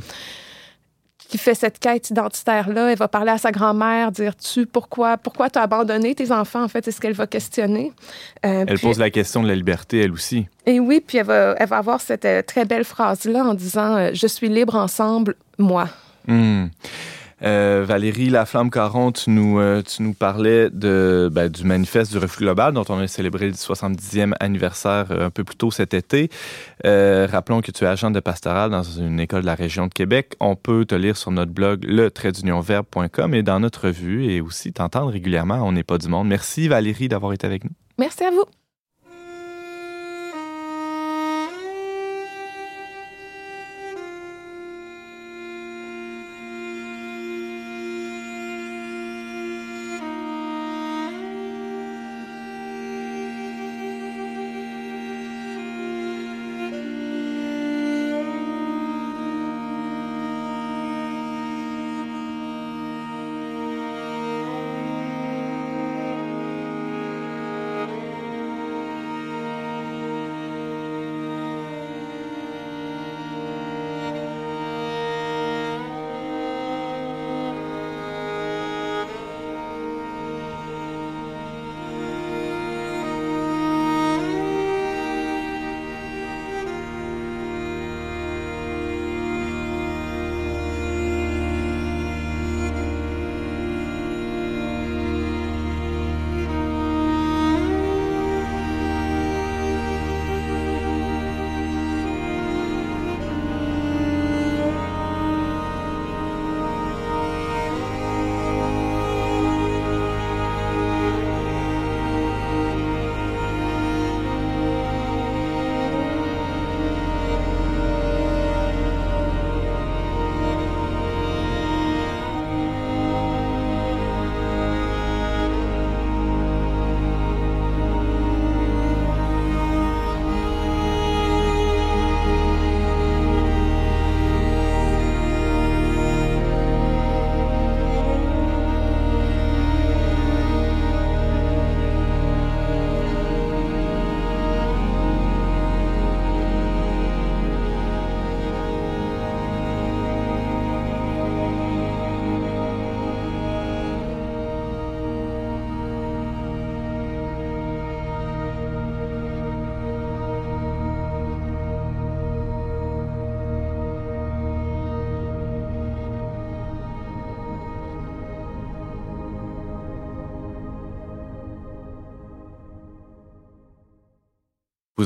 qui fait cette quête identitaire-là. Elle va parler à sa grand-mère, dire tu pourquoi pourquoi tu as abandonné tes enfants, en fait, c'est ce qu'elle va questionner. Euh, elle pose la question de la liberté, elle aussi. Et oui, puis elle va, elle va avoir cette euh, très belle phrase-là en disant euh, Je suis libre ensemble, moi. Hmm. Euh, Valérie Laflamme-Caron, tu nous, euh, tu nous parlais de, ben, du manifeste du refus global dont on a célébré le 70e anniversaire euh, un peu plus tôt cet été. Rappelons que tu es agent de pastoral dans une école de la région de Québec. On peut te lire sur notre blog le et dans notre revue et aussi t'entendre régulièrement On n'est pas du monde. Merci Valérie d'avoir été avec nous. Merci à vous.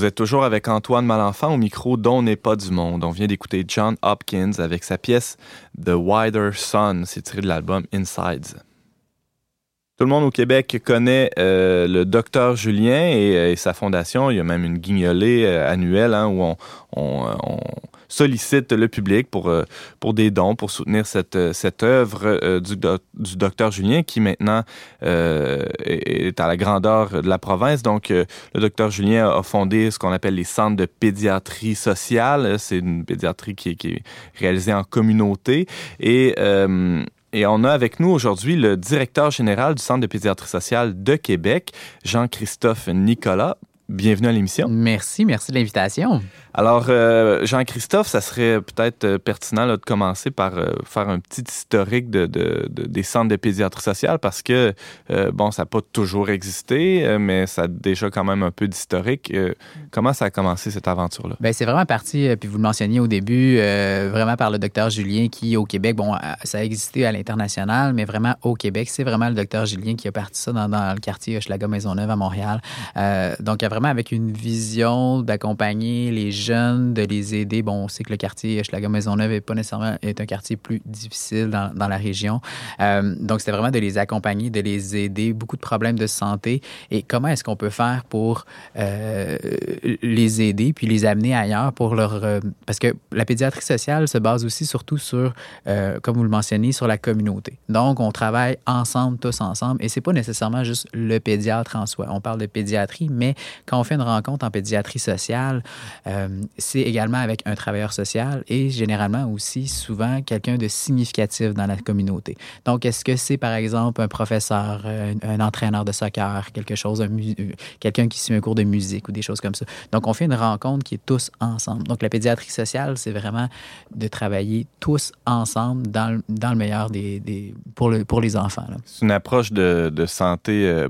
Vous êtes toujours avec Antoine Malenfant au micro dont n'est pas du monde. On vient d'écouter John Hopkins avec sa pièce The Wider Sun. C'est tiré de l'album Insides. Tout le monde au Québec connaît euh, le docteur Julien et, et, sa fondation. Il y a même une guignolée euh, annuelle hein, où on, sollicite le public pour, euh, pour des dons, pour soutenir cette, cette œuvre du, do, du docteur Julien qui maintenant est à la grandeur de la province. Donc, le docteur Julien a fondé ce qu'on appelle les centres de pédiatrie sociale. C'est une pédiatrie qui, qui, est réalisée en communauté. Et et on a avec nous aujourd'hui le directeur général du Centre de pédiatrie sociale de Québec, Jean-Christophe Nicolas. Bienvenue à l'émission. Merci, merci de l'invitation. Alors, euh, Jean-Christophe, ça serait peut-être euh, pertinent là, de commencer par euh, faire un petit historique de, de, de, des centres de pédiatrie sociale parce que, euh, bon, ça n'a pas toujours existé, mais ça a déjà quand même un peu d'historique. comment ça a commencé cette aventure-là? Bien, c'est vraiment parti, puis vous le mentionniez au début, vraiment par le docteur Julien qui, au Québec, bon, ça a existé à l'international, mais vraiment au Québec, c'est vraiment le docteur Julien qui a parti ça dans, dans le quartier Hochelaga-Maisonneuve à Montréal. donc, vraiment avec une vision d'accompagner les jeunes, de les aider. Bon, on sait que le quartier Schlager-Maisonneuve n'est pas nécessairement est un quartier plus difficile dans, dans la région. Euh, donc, c'était vraiment de les accompagner, de les aider, beaucoup de problèmes de santé. Et comment est-ce qu'on peut faire pour euh, les aider puis les amener ailleurs pour leur... Euh, parce que la pédiatrie sociale se base aussi surtout sur, comme vous le mentionnez, sur la communauté. Donc, on travaille ensemble, tous ensemble. Et c'est pas nécessairement juste le pédiatre en soi. On parle de pédiatrie, mais quand on fait une rencontre en pédiatrie sociale, euh, c'est également avec un travailleur social et généralement aussi souvent quelqu'un de significatif dans la communauté. Donc, est-ce que c'est par exemple un professeur, un, un entraîneur de soccer, quelque chose, quelqu'un qui suit un cours de musique ou des choses comme ça? Donc, on fait une rencontre qui est tous ensemble. Donc, la pédiatrie sociale, c'est vraiment de travailler tous ensemble dans dans le meilleur des, des pour, le, pour les enfants. C'est une approche de, de santé euh,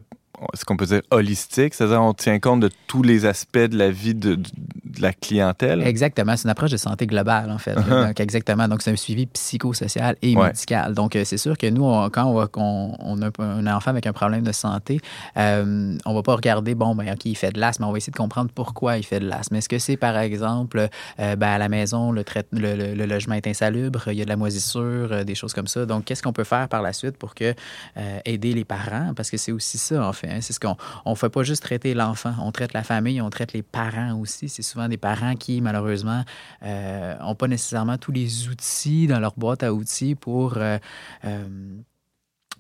est-ce qu'on peut dire holistique, c'est-à-dire on tient compte de tous les aspects de la vie de, de, de la clientèle. Exactement, c'est une approche de santé globale en fait. Uh -huh. Donc exactement, donc c'est un suivi psychosocial et ouais. médical. Donc c'est sûr que nous, on, quand on, va, on, on, a un enfant avec un problème de santé, euh, on va pas regarder bon ben ok il fait de l'asthme, on va essayer de comprendre pourquoi il fait de l'asthme. Est-ce que c'est par exemple euh, ben, à la maison le, trait, le, le, le, logement est insalubre, il y a de la moisissure, euh, des choses comme ça. Donc qu'est-ce qu'on peut faire par la suite pour que euh, aider les parents? Parce que c'est aussi ça en fait. Hein? C'est ce qu'on on fait pas juste traiter l'enfant, on traite la famille, on traite les parents aussi. C'est souvent des parents qui, malheureusement, n'ont euh, pas nécessairement tous les outils dans leur boîte à outils pour euh, euh,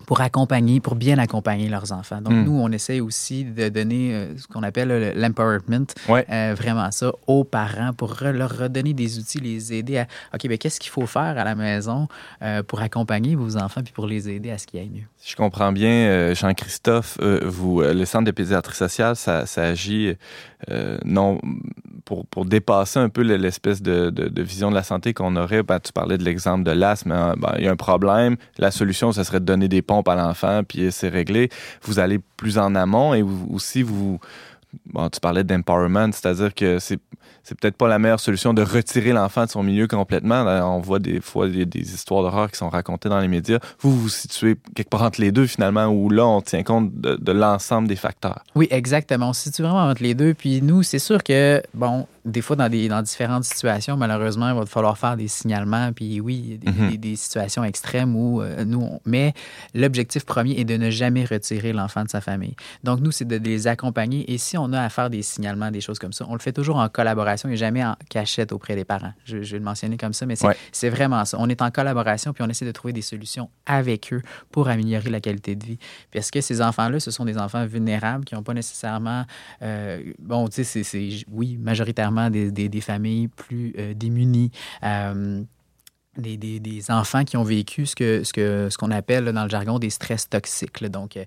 pour accompagner, pour bien accompagner leurs enfants. Donc, mm. nous, on essaie aussi de donner euh, ce qu'on appelle l'empowerment, ouais. euh, vraiment ça, aux parents pour re leur redonner des outils, les aider à, OK, bien, qu'est-ce qu'il faut faire à la maison euh, pour accompagner vos enfants puis pour les aider à ce qu'il y ait mieux? Si je comprends bien, euh, Jean-Christophe, euh, vous, le Centre de pédiatrie sociale, ça, agit non pour, pour dépasser un peu l'espèce de, de, de, vision de la santé qu'on aurait. Ben, tu parlais de l'exemple de l'asthme. Hein? Ben, il y a un problème. La solution, ce serait de donner des pompes à l'enfant, puis c'est réglé. Vous allez plus en amont et vous, aussi, vous, bon, tu parlais d'empowerment, c'est-à-dire que c'est c'est peut-être pas la meilleure solution de retirer l'enfant de son milieu complètement. Là, on voit des fois des, des histoires d'horreur qui sont racontées dans les médias. Vous vous situez quelque part entre les deux finalement, où là on tient compte de, de l'ensemble des facteurs. Oui, exactement. On se situe vraiment entre les deux. Puis nous, c'est sûr que bon, des fois dans des dans différentes situations, malheureusement, il va falloir faire des signalements. Puis oui, des, mm -hmm. des, des situations extrêmes où euh, nous, on... mais l'objectif premier est de ne jamais retirer l'enfant de sa famille. Donc nous, c'est de les accompagner. Et si on a à faire des signalements, des choses comme ça, on le fait toujours en collaboration et jamais en cachette auprès des parents. Je, je vais le mentionner comme ça, mais c'est ouais. vraiment ça. On est en collaboration puis on essaie de trouver des solutions avec eux pour améliorer la qualité de vie. Parce que ces enfants-là, ce sont des enfants vulnérables qui n'ont pas nécessairement, euh, bon, tu sais, c'est, oui, majoritairement des, des, des familles plus euh, démunies. Euh, des, des, des, enfants qui ont vécu ce que ce que ce qu'on appelle là, dans le jargon des stress toxiques. Là. Donc euh,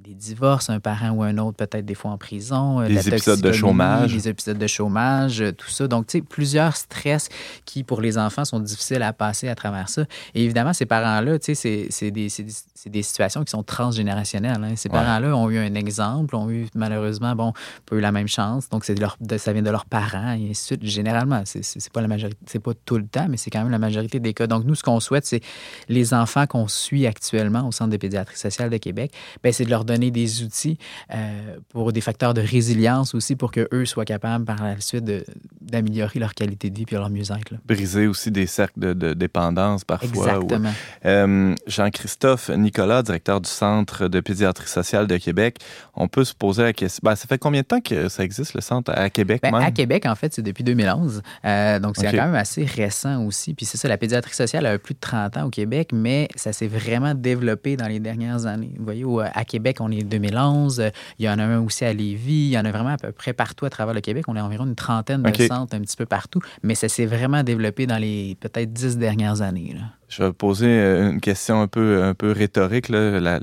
des divorces, un parent ou un autre peut-être des fois en prison, des la épisodes de chômage, des épisodes de chômage, tout ça. Donc tu sais plusieurs stress qui pour les enfants sont difficiles à passer à travers ça. Et évidemment ces parents-là, tu sais c'est des, des, des situations qui sont transgénérationnelles. Hein. Ces ouais. parents-là ont eu un exemple, ont eu malheureusement bon pas eu la même chance. Donc c'est leur ça vient de leurs parents et ainsi de suite. Généralement, c'est pas la majorité, c'est pas tout le temps, mais c'est quand même la majorité des cas. Donc, nous, ce qu'on souhaite, c'est les enfants qu'on suit actuellement au Centre de pédiatrie sociale de Québec, ben, c'est de leur donner des outils euh, pour des facteurs de résilience aussi pour qu'eux soient capables par la suite d'améliorer leur qualité de vie et leur mieux-être. Briser aussi des cercles de, dépendance parfois. Exactement. Euh, Jean-Christophe Nicolas, directeur du Centre de pédiatrie sociale de Québec, on peut se poser la question, ben, ça fait combien de temps que ça existe, le centre, à Québec ben, À Québec, en fait, c'est depuis 2011. Euh, donc, c'est quand même assez récent aussi. Puis c'est ça, la pédiatrie sociale a plus de 30 ans au Québec, mais ça s'est vraiment développé dans les dernières années. Vous voyez, à Québec, on est 2011. Il y en a un aussi à Lévis. Il y en a vraiment à peu près partout à travers le Québec. On a environ une trentaine de centres un petit peu partout. Mais ça s'est vraiment développé dans les peut-être dix dernières années. Là. Je vais poser euh, une question un peu, un peu rhétorique. Là.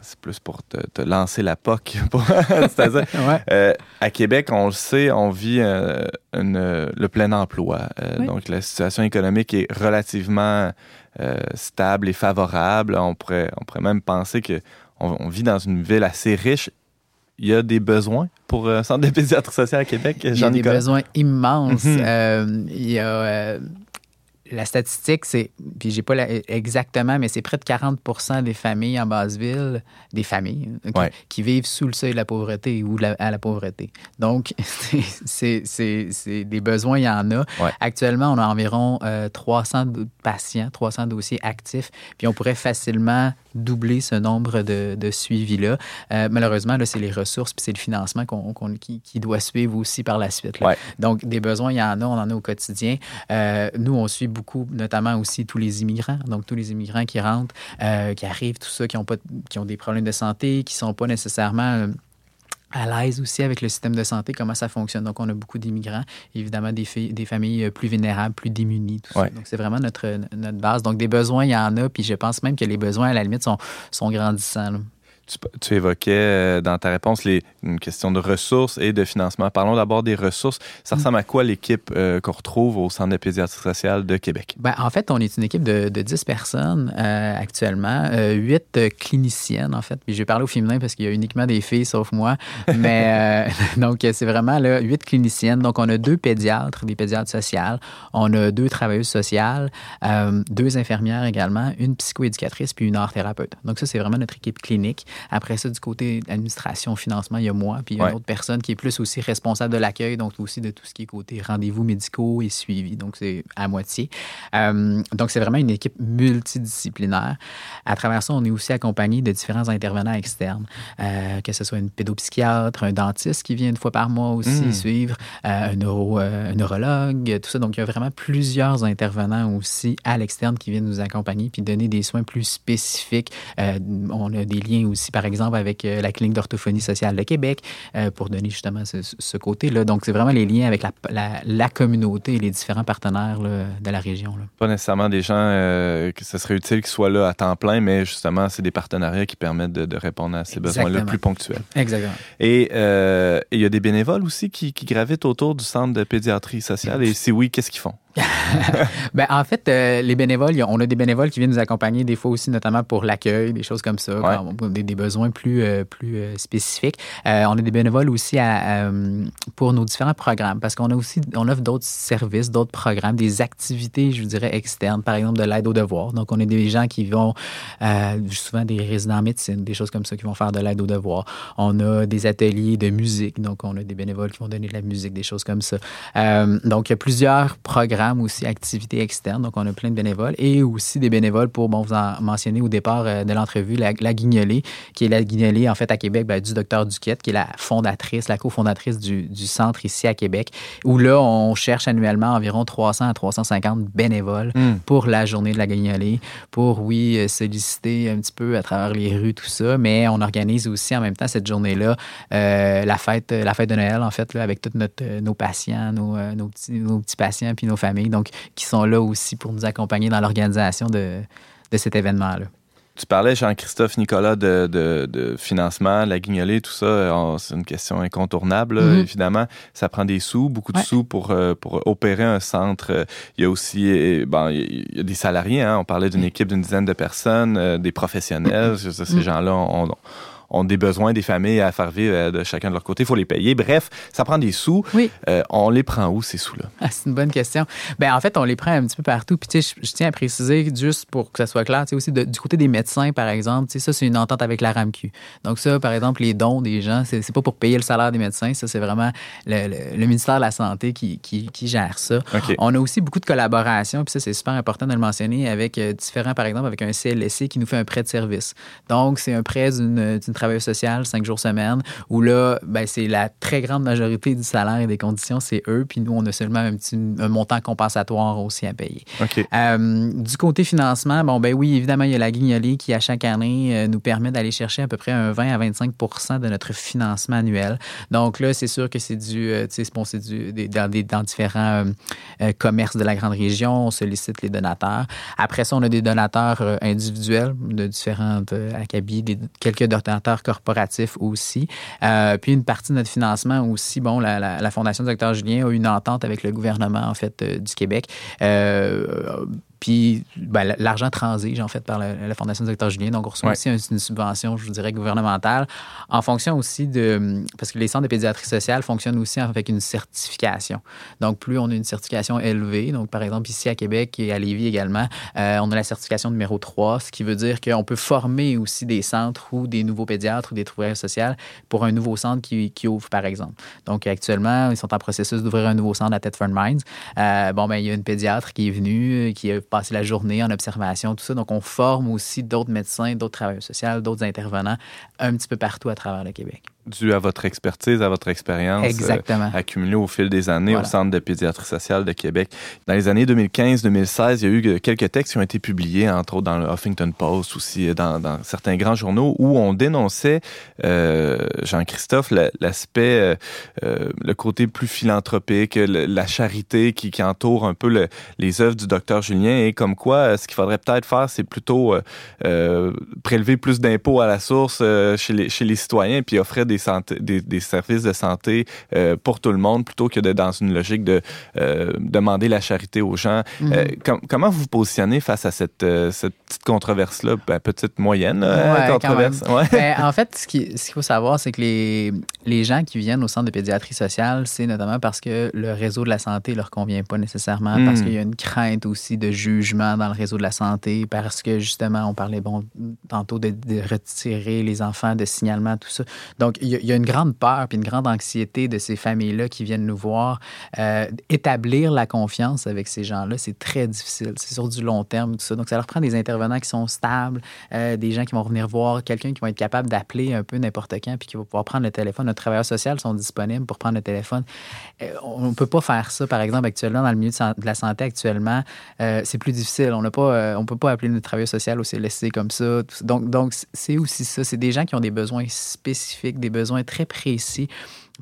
c'est plus pour te, lancer la POC. (laughs) C'est-à-dire, (laughs) euh, à Québec, on le sait, on vit euh, le plein emploi. Donc, la situation économique est relativement stable et favorable. On pourrait, on pourrait même penser qu'on on vit dans une ville assez riche il y a des besoins pour le Centre de pédiatrie sociale à Québec? Il y a des besoins immenses. Mhm. il y a la statistique, c'est, puis j'ai pas exactement, mais c'est près de 40% des familles en basse ville, des familles qui vivent sous le seuil de la pauvreté ou à la pauvreté. Donc, (laughs) c'est des besoins, il y en a. Actuellement, on a environ 300 euh, patients, 300 dossiers actifs, puis on pourrait facilement doubler ce nombre de, de suivis-là. Euh, malheureusement, là, c'est les ressources puis c'est le financement qu'on, qui, qui, doit suivre aussi par la suite. Donc, des besoins, il y en a, on en a au quotidien. Euh, nous, on suit beaucoup notamment aussi tous les immigrants. Donc, tous les immigrants qui rentrent, euh, qui arrivent, tout ça, qui ont, pas, qui ont des problèmes de santé, qui ne sont pas nécessairement à l'aise aussi avec le système de santé, comment ça fonctionne. Donc, on a beaucoup d'immigrants, évidemment des, des familles euh, plus vulnérables, plus démunies, tout ça. Donc, c'est vraiment notre, notre base. Donc, des besoins, il y en a, puis je pense même que les besoins, à la limite, sont, sont grandissants. Tu, évoquais euh, dans ta réponse les, une question de ressources et de financement. Parlons d'abord des ressources. Ça ressemble à quoi l'équipe euh, qu'on retrouve au Centre de pédiatrie sociale de Québec? Ben, en fait, on est une équipe de, de 10 personnes euh, actuellement, 8 cliniciennes en fait. Puis je vais parler au féminin parce qu'il y a uniquement des filles sauf moi. Mais (laughs) donc, c'est vraiment là, 8 cliniciennes. Donc, on a deux pédiatres, des pédiatres sociales. On a deux travailleuses sociales, deux infirmières également, une psychoéducatrice puis une art thérapeute. Donc, ça, c'est vraiment notre équipe clinique. Après ça, du côté administration, financement, il y a moi, puis il y a une autre personne qui est plus aussi responsable de l'accueil, donc aussi de tout ce qui est côté rendez-vous médicaux et suivi. Donc, c'est à moitié. Euh, donc, c'est vraiment une équipe multidisciplinaire. À travers ça, on est aussi accompagné de différents intervenants externes, euh, que ce soit une pédopsychiatre, un dentiste qui vient une fois par mois aussi hmm. suivre, euh, un, neuro, un neurologue, tout ça. Donc, il y a vraiment plusieurs intervenants aussi à l'externe qui viennent nous accompagner puis donner des soins plus spécifiques. on a des liens aussi par exemple, avec euh, la clinique d'orthophonie sociale de Québec, euh, pour donner justement ce, côté-là. Donc, c'est vraiment les liens avec la, communauté et les différents partenaires de la région. Pas nécessairement des gens euh, que ce serait utile qu'ils soient là à temps plein, mais justement, c'est des partenariats qui permettent de, répondre à ces besoins-là plus ponctuels. Exactement. Et il y a des bénévoles aussi qui, qui gravitent autour du centre de pédiatrie sociale. Et si oui, qu'est-ce qu'ils font? (laughs) ben, en fait, euh, les bénévoles, on a des bénévoles qui viennent nous accompagner des fois aussi, notamment pour l'accueil, des choses comme ça, des, des, besoins plus, euh, plus euh, spécifiques. on a des bénévoles aussi à, pour nos différents programmes parce qu'on a aussi, on offre d'autres services, d'autres programmes, des activités, je vous dirais, externes, par exemple de l'aide aux devoirs. Donc, on a des gens qui vont, souvent des résidents en médecine, des choses comme ça, qui vont faire de l'aide aux devoirs. On a des ateliers de musique, donc on a des bénévoles qui vont donner de la musique, des choses comme ça. donc, il y a plusieurs programmes aussi, activités externes. Donc, on a plein de bénévoles et aussi des bénévoles pour, bon, vous en mentionnez au départ euh, de l'entrevue, la, la, Guignolée, qui est la Guignolée, en fait, à Québec, ben, du docteur Duquette, qui est la fondatrice, la cofondatrice du, du centre ici à Québec, où là, on cherche annuellement environ 300 à 350 bénévoles hmm. pour la journée de la Guignolée, pour, oui, euh, solliciter un petit peu à travers les rues, tout ça, mais on organise aussi en même temps cette journée-là euh, la, fête, la fête de Noël, en fait, là, avec tous nos patients, nos, nos, petits, nos petits patients, puis nos familles donc qui sont là aussi pour nous accompagner dans l'organisation de, de cet événement-là. Tu parlais, Jean-Christophe Nicolas, de, de, financement, la guignolée, tout ça. C'est une question incontournable, mm-hmm. évidemment. Ça prend des sous, beaucoup de sous pour, euh, pour opérer un centre. Il y a aussi bon, il y a des salariés. Hein. On parlait d'une équipe d'une dizaine de personnes, euh, des professionnels. Ces mm-hmm. gens-là ont, ont des besoins des familles à faire vivre de chacun de leur côté. Il faut les payer. Bref, ça prend des sous. Oui. on les prend où, ces sous-là? Ah, c'est une bonne question. Ben, en fait, on les prend un petit peu partout. Puis, je, tiens à préciser, juste pour que ça soit clair, tu sais, aussi du côté des médecins, par exemple, tu sais, ça, c'est une entente avec la RAMQ. Donc, ça, par exemple, les dons des gens, c'est, c'est pas pour payer le salaire des médecins. Ça, c'est vraiment le, ministère de la Santé qui, qui, gère ça. On a aussi beaucoup de collaboration, puis ça, c'est super important de le mentionner, avec euh, différents, par exemple, avec un CLSC qui nous fait un prêt de service. Donc, c'est un prêt d'une, d'une travailleuse sociale, cinq jours semaine, où là, ben, c'est la très grande majorité du salaire et des conditions, c'est eux. Puis nous, on a seulement un petit un montant compensatoire aussi à payer. Euh, du côté financement, bon, ben oui, évidemment, il y a la guignolée qui, à chaque année, euh, nous permet d'aller chercher à peu près un 20 à 25 de notre financement annuel. Donc là, c'est sûr que c'est du, euh, tu sais, bon, c'est du, dans, des, dans différents commerces de la grande région, on sollicite les donateurs. Après ça, on a des donateurs individuels de différentes acabits, des, quelques donateurs corporatifs aussi. puis une partie de notre financement aussi, bon, la, Fondation du Docteur Julien a une entente avec le gouvernement en fait euh, du Québec. Euh, puis ben, l'argent transige, en fait, par la, Fondation du Docteur Julien. Donc, on reçoit aussi une, subvention, je vous dirais, gouvernementale, en fonction aussi de. Parce que les centres de pédiatrie sociale fonctionnent aussi avec une certification. Donc, plus on a une certification élevée, donc par exemple, ici à Québec et à Lévis également, euh, on a la certification numéro 3, ce qui veut dire qu'on peut former aussi des centres ou des nouveaux pédiatres ou des travailleurs sociales pour un nouveau centre qui, qui, ouvre, par exemple. Donc, actuellement, ils sont en processus d'ouvrir un nouveau centre à Thetford Mines. Euh, bon, ben, il y a une pédiatre qui est venue, qui a passer la journée en observation, tout ça. Donc, on forme aussi d'autres médecins, d'autres travailleurs sociaux, d'autres intervenants un petit peu partout à travers le Québec dû à votre expertise, à votre expérience euh, accumulée au fil des années au Centre de pédiatrie sociale de Québec. Dans les années 2015-2016, il y a eu quelques textes qui ont été publiés, entre autres dans le Huffington Post, aussi euh, dans, dans certains grands journaux, où on dénonçait, euh, Jean-Christophe, l'aspect, euh, le côté plus philanthropique, la charité qui, qui, entoure un peu le, les œuvres du docteur Julien, et comme quoi, ce qu'il faudrait peut-être faire, c'est plutôt prélever plus d'impôts à la source chez, les, chez les citoyens, puis offrir des des, services de santé euh, pour tout le monde plutôt que de dans une logique de euh, demander la charité aux gens. Euh, comment vous vous positionnez face à cette, cette petite controverse-là, ben, petite moyenne controverse? Ben, en (laughs) fait, ce qu'il faut savoir, c'est que les, les gens qui viennent au centre de pédiatrie sociale, c'est notamment parce que le réseau de la santé leur convient pas nécessairement, parce hmm. qu'il y a une crainte aussi de jugement dans le réseau de la santé, parce que justement, on parlait bon tantôt de, de retirer les enfants de signalement, tout ça. Donc, il y, a une grande peur puis une grande anxiété de ces familles-là qui viennent nous voir. Euh, établir la confiance avec ces gens-là, c'est très difficile. C'est sur du long terme, tout ça. Donc, ça leur prend des intervenants qui sont stables, euh, des gens qui vont venir voir, quelqu'un qui va être capable d'appeler un peu n'importe quand puis qui va pouvoir prendre le téléphone. Nos travailleurs sociaux sont disponibles pour prendre le téléphone. Euh, on ne peut pas faire ça, par exemple, actuellement, dans le milieu de la santé, actuellement. c'est plus difficile. On ne peut pas appeler notre travailleur social au CLSC comme ça. Donc, donc c'est aussi ça. C'est des gens qui ont des besoins spécifiques, des besoins très précis.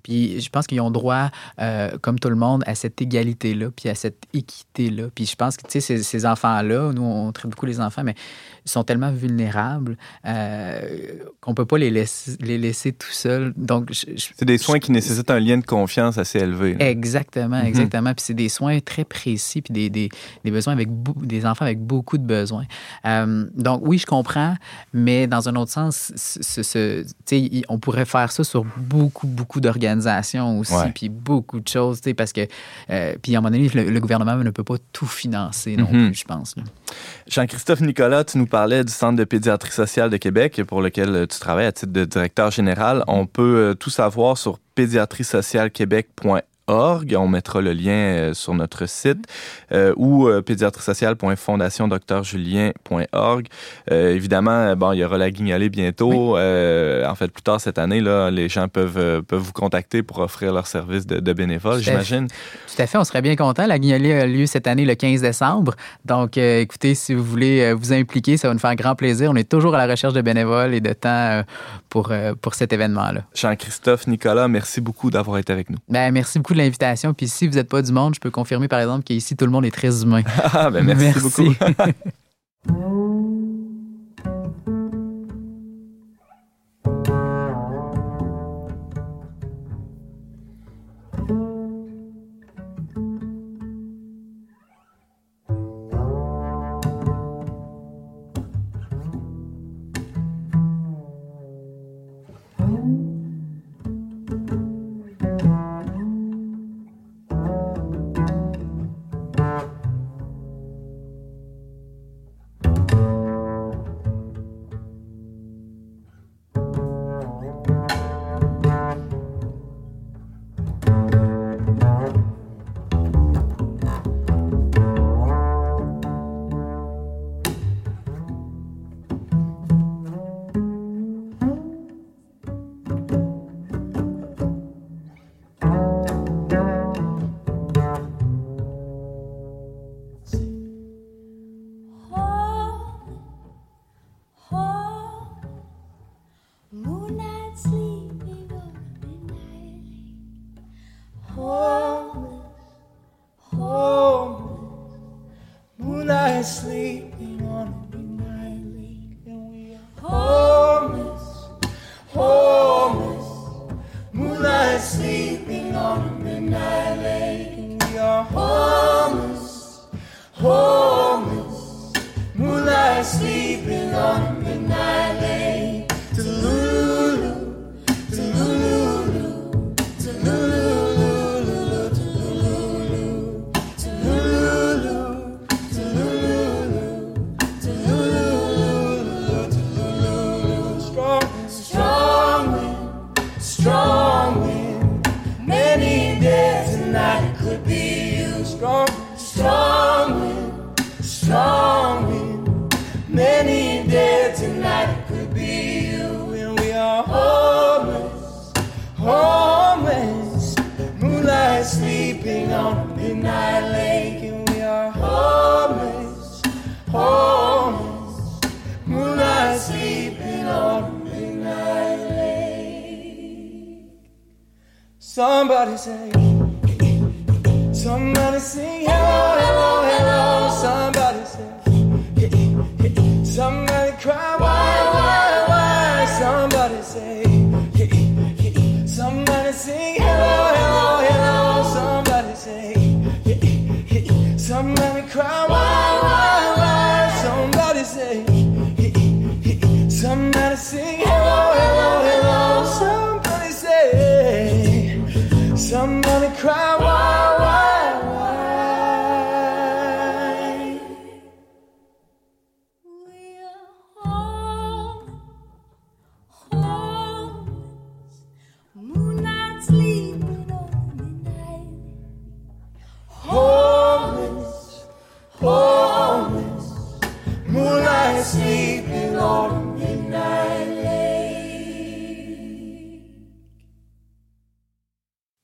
Puis je pense qu'ils ont droit, euh, comme tout le monde, à cette égalité-là, puis à cette équité-là. Puis je pense que, tu sais, ces, ces enfants-là, nous, on traite beaucoup les enfants, mais ils sont tellement vulnérables euh, qu'on ne peut pas les laisser, les laisser tout seuls. Donc, c'est des soins qui nécessitent un lien de confiance assez élevé. Exactement, mhm. exactement. Puis c'est des soins très précis, puis des, des, des, besoins avec des enfants avec beaucoup de besoins. Euh, donc, oui, je comprends, mais dans un autre sens, ce, ce, on pourrait faire ça sur beaucoup, beaucoup d'organisations aussi, puis beaucoup de choses, parce que, euh, puis à un moment donné, le, gouvernement ne peut pas tout financer non mhm. plus, je pense. Jean-Christophe Nicolas, tu nous parlais du Centre de pédiatrie sociale de Québec pour lequel euh, tu travailles à titre de directeur général. On peut euh, tout savoir sur on mettra le lien euh, sur notre site euh, ou euh, pédiatrie-sociale.fondationdocteurjulien.org. évidemment, bon, il y aura la guignolée bientôt. en fait, plus tard cette année, là, les gens peuvent, peuvent vous contacter pour offrir leur service de, de bénévole, j'imagine. Tout à fait, on serait bien content. La guignolée a lieu cette année le 15 décembre. Donc, écoutez, si vous voulez vous impliquer, ça va nous faire grand plaisir. On est toujours à la recherche de bénévoles et de temps pour, pour cet événement-là. Jean-Christophe, Nicolas, merci beaucoup d'avoir été avec nous. Ben, merci beaucoup l'invitation. Puis si vous n'êtes pas du monde, je peux confirmer, par exemple, qu'ici, tout le monde est très humain. (laughs) Ah, ben merci, merci. beaucoup. (laughs) (laughs) sleeping on a midnight say, somebody sing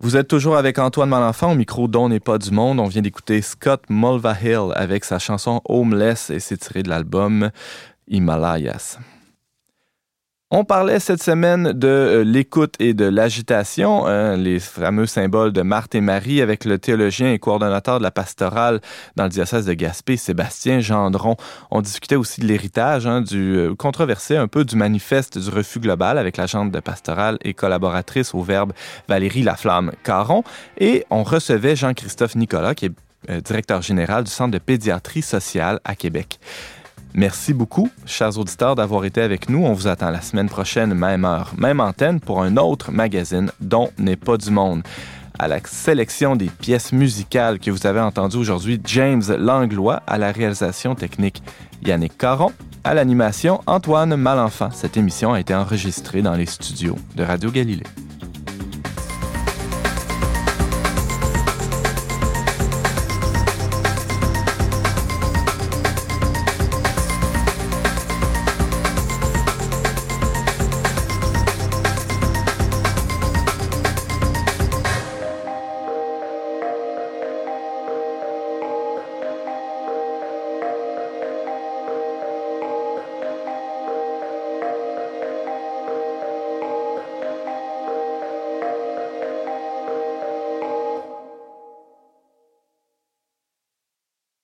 Vous êtes toujours avec Antoine Malenfant au micro dont n'est pas du monde. On vient d'écouter Scott Mulvahill avec sa chanson Homeless et c'est tiré de l'album Himalayas. On parlait cette semaine de euh, l'écoute et de l'agitation, hein, les fameux symboles de Marthe et Marie avec le théologien et coordonnateur de la pastorale dans le diocèse de Gaspé, Sébastien Gendron. On discutait aussi de l'héritage, hein, du euh, controversé un peu du manifeste du refus global avec l'agente de pastorale et collaboratrice au Verbe Valérie Laflamme-Caron. Et on recevait Jean-Christophe Nicolas, qui est euh, directeur général du Centre de pédiatrie sociale à Québec. Merci beaucoup, chers auditeurs, d'avoir été avec nous. On vous attend la semaine prochaine, même heure, même antenne, pour un autre magazine dont n'est pas du monde. À la sélection des pièces musicales que vous avez entendues aujourd'hui, James Langlois, à la réalisation technique, Yannick Caron, à l'animation, Antoine Malenfant. Cette émission a été enregistrée dans les studios de Radio Galilée.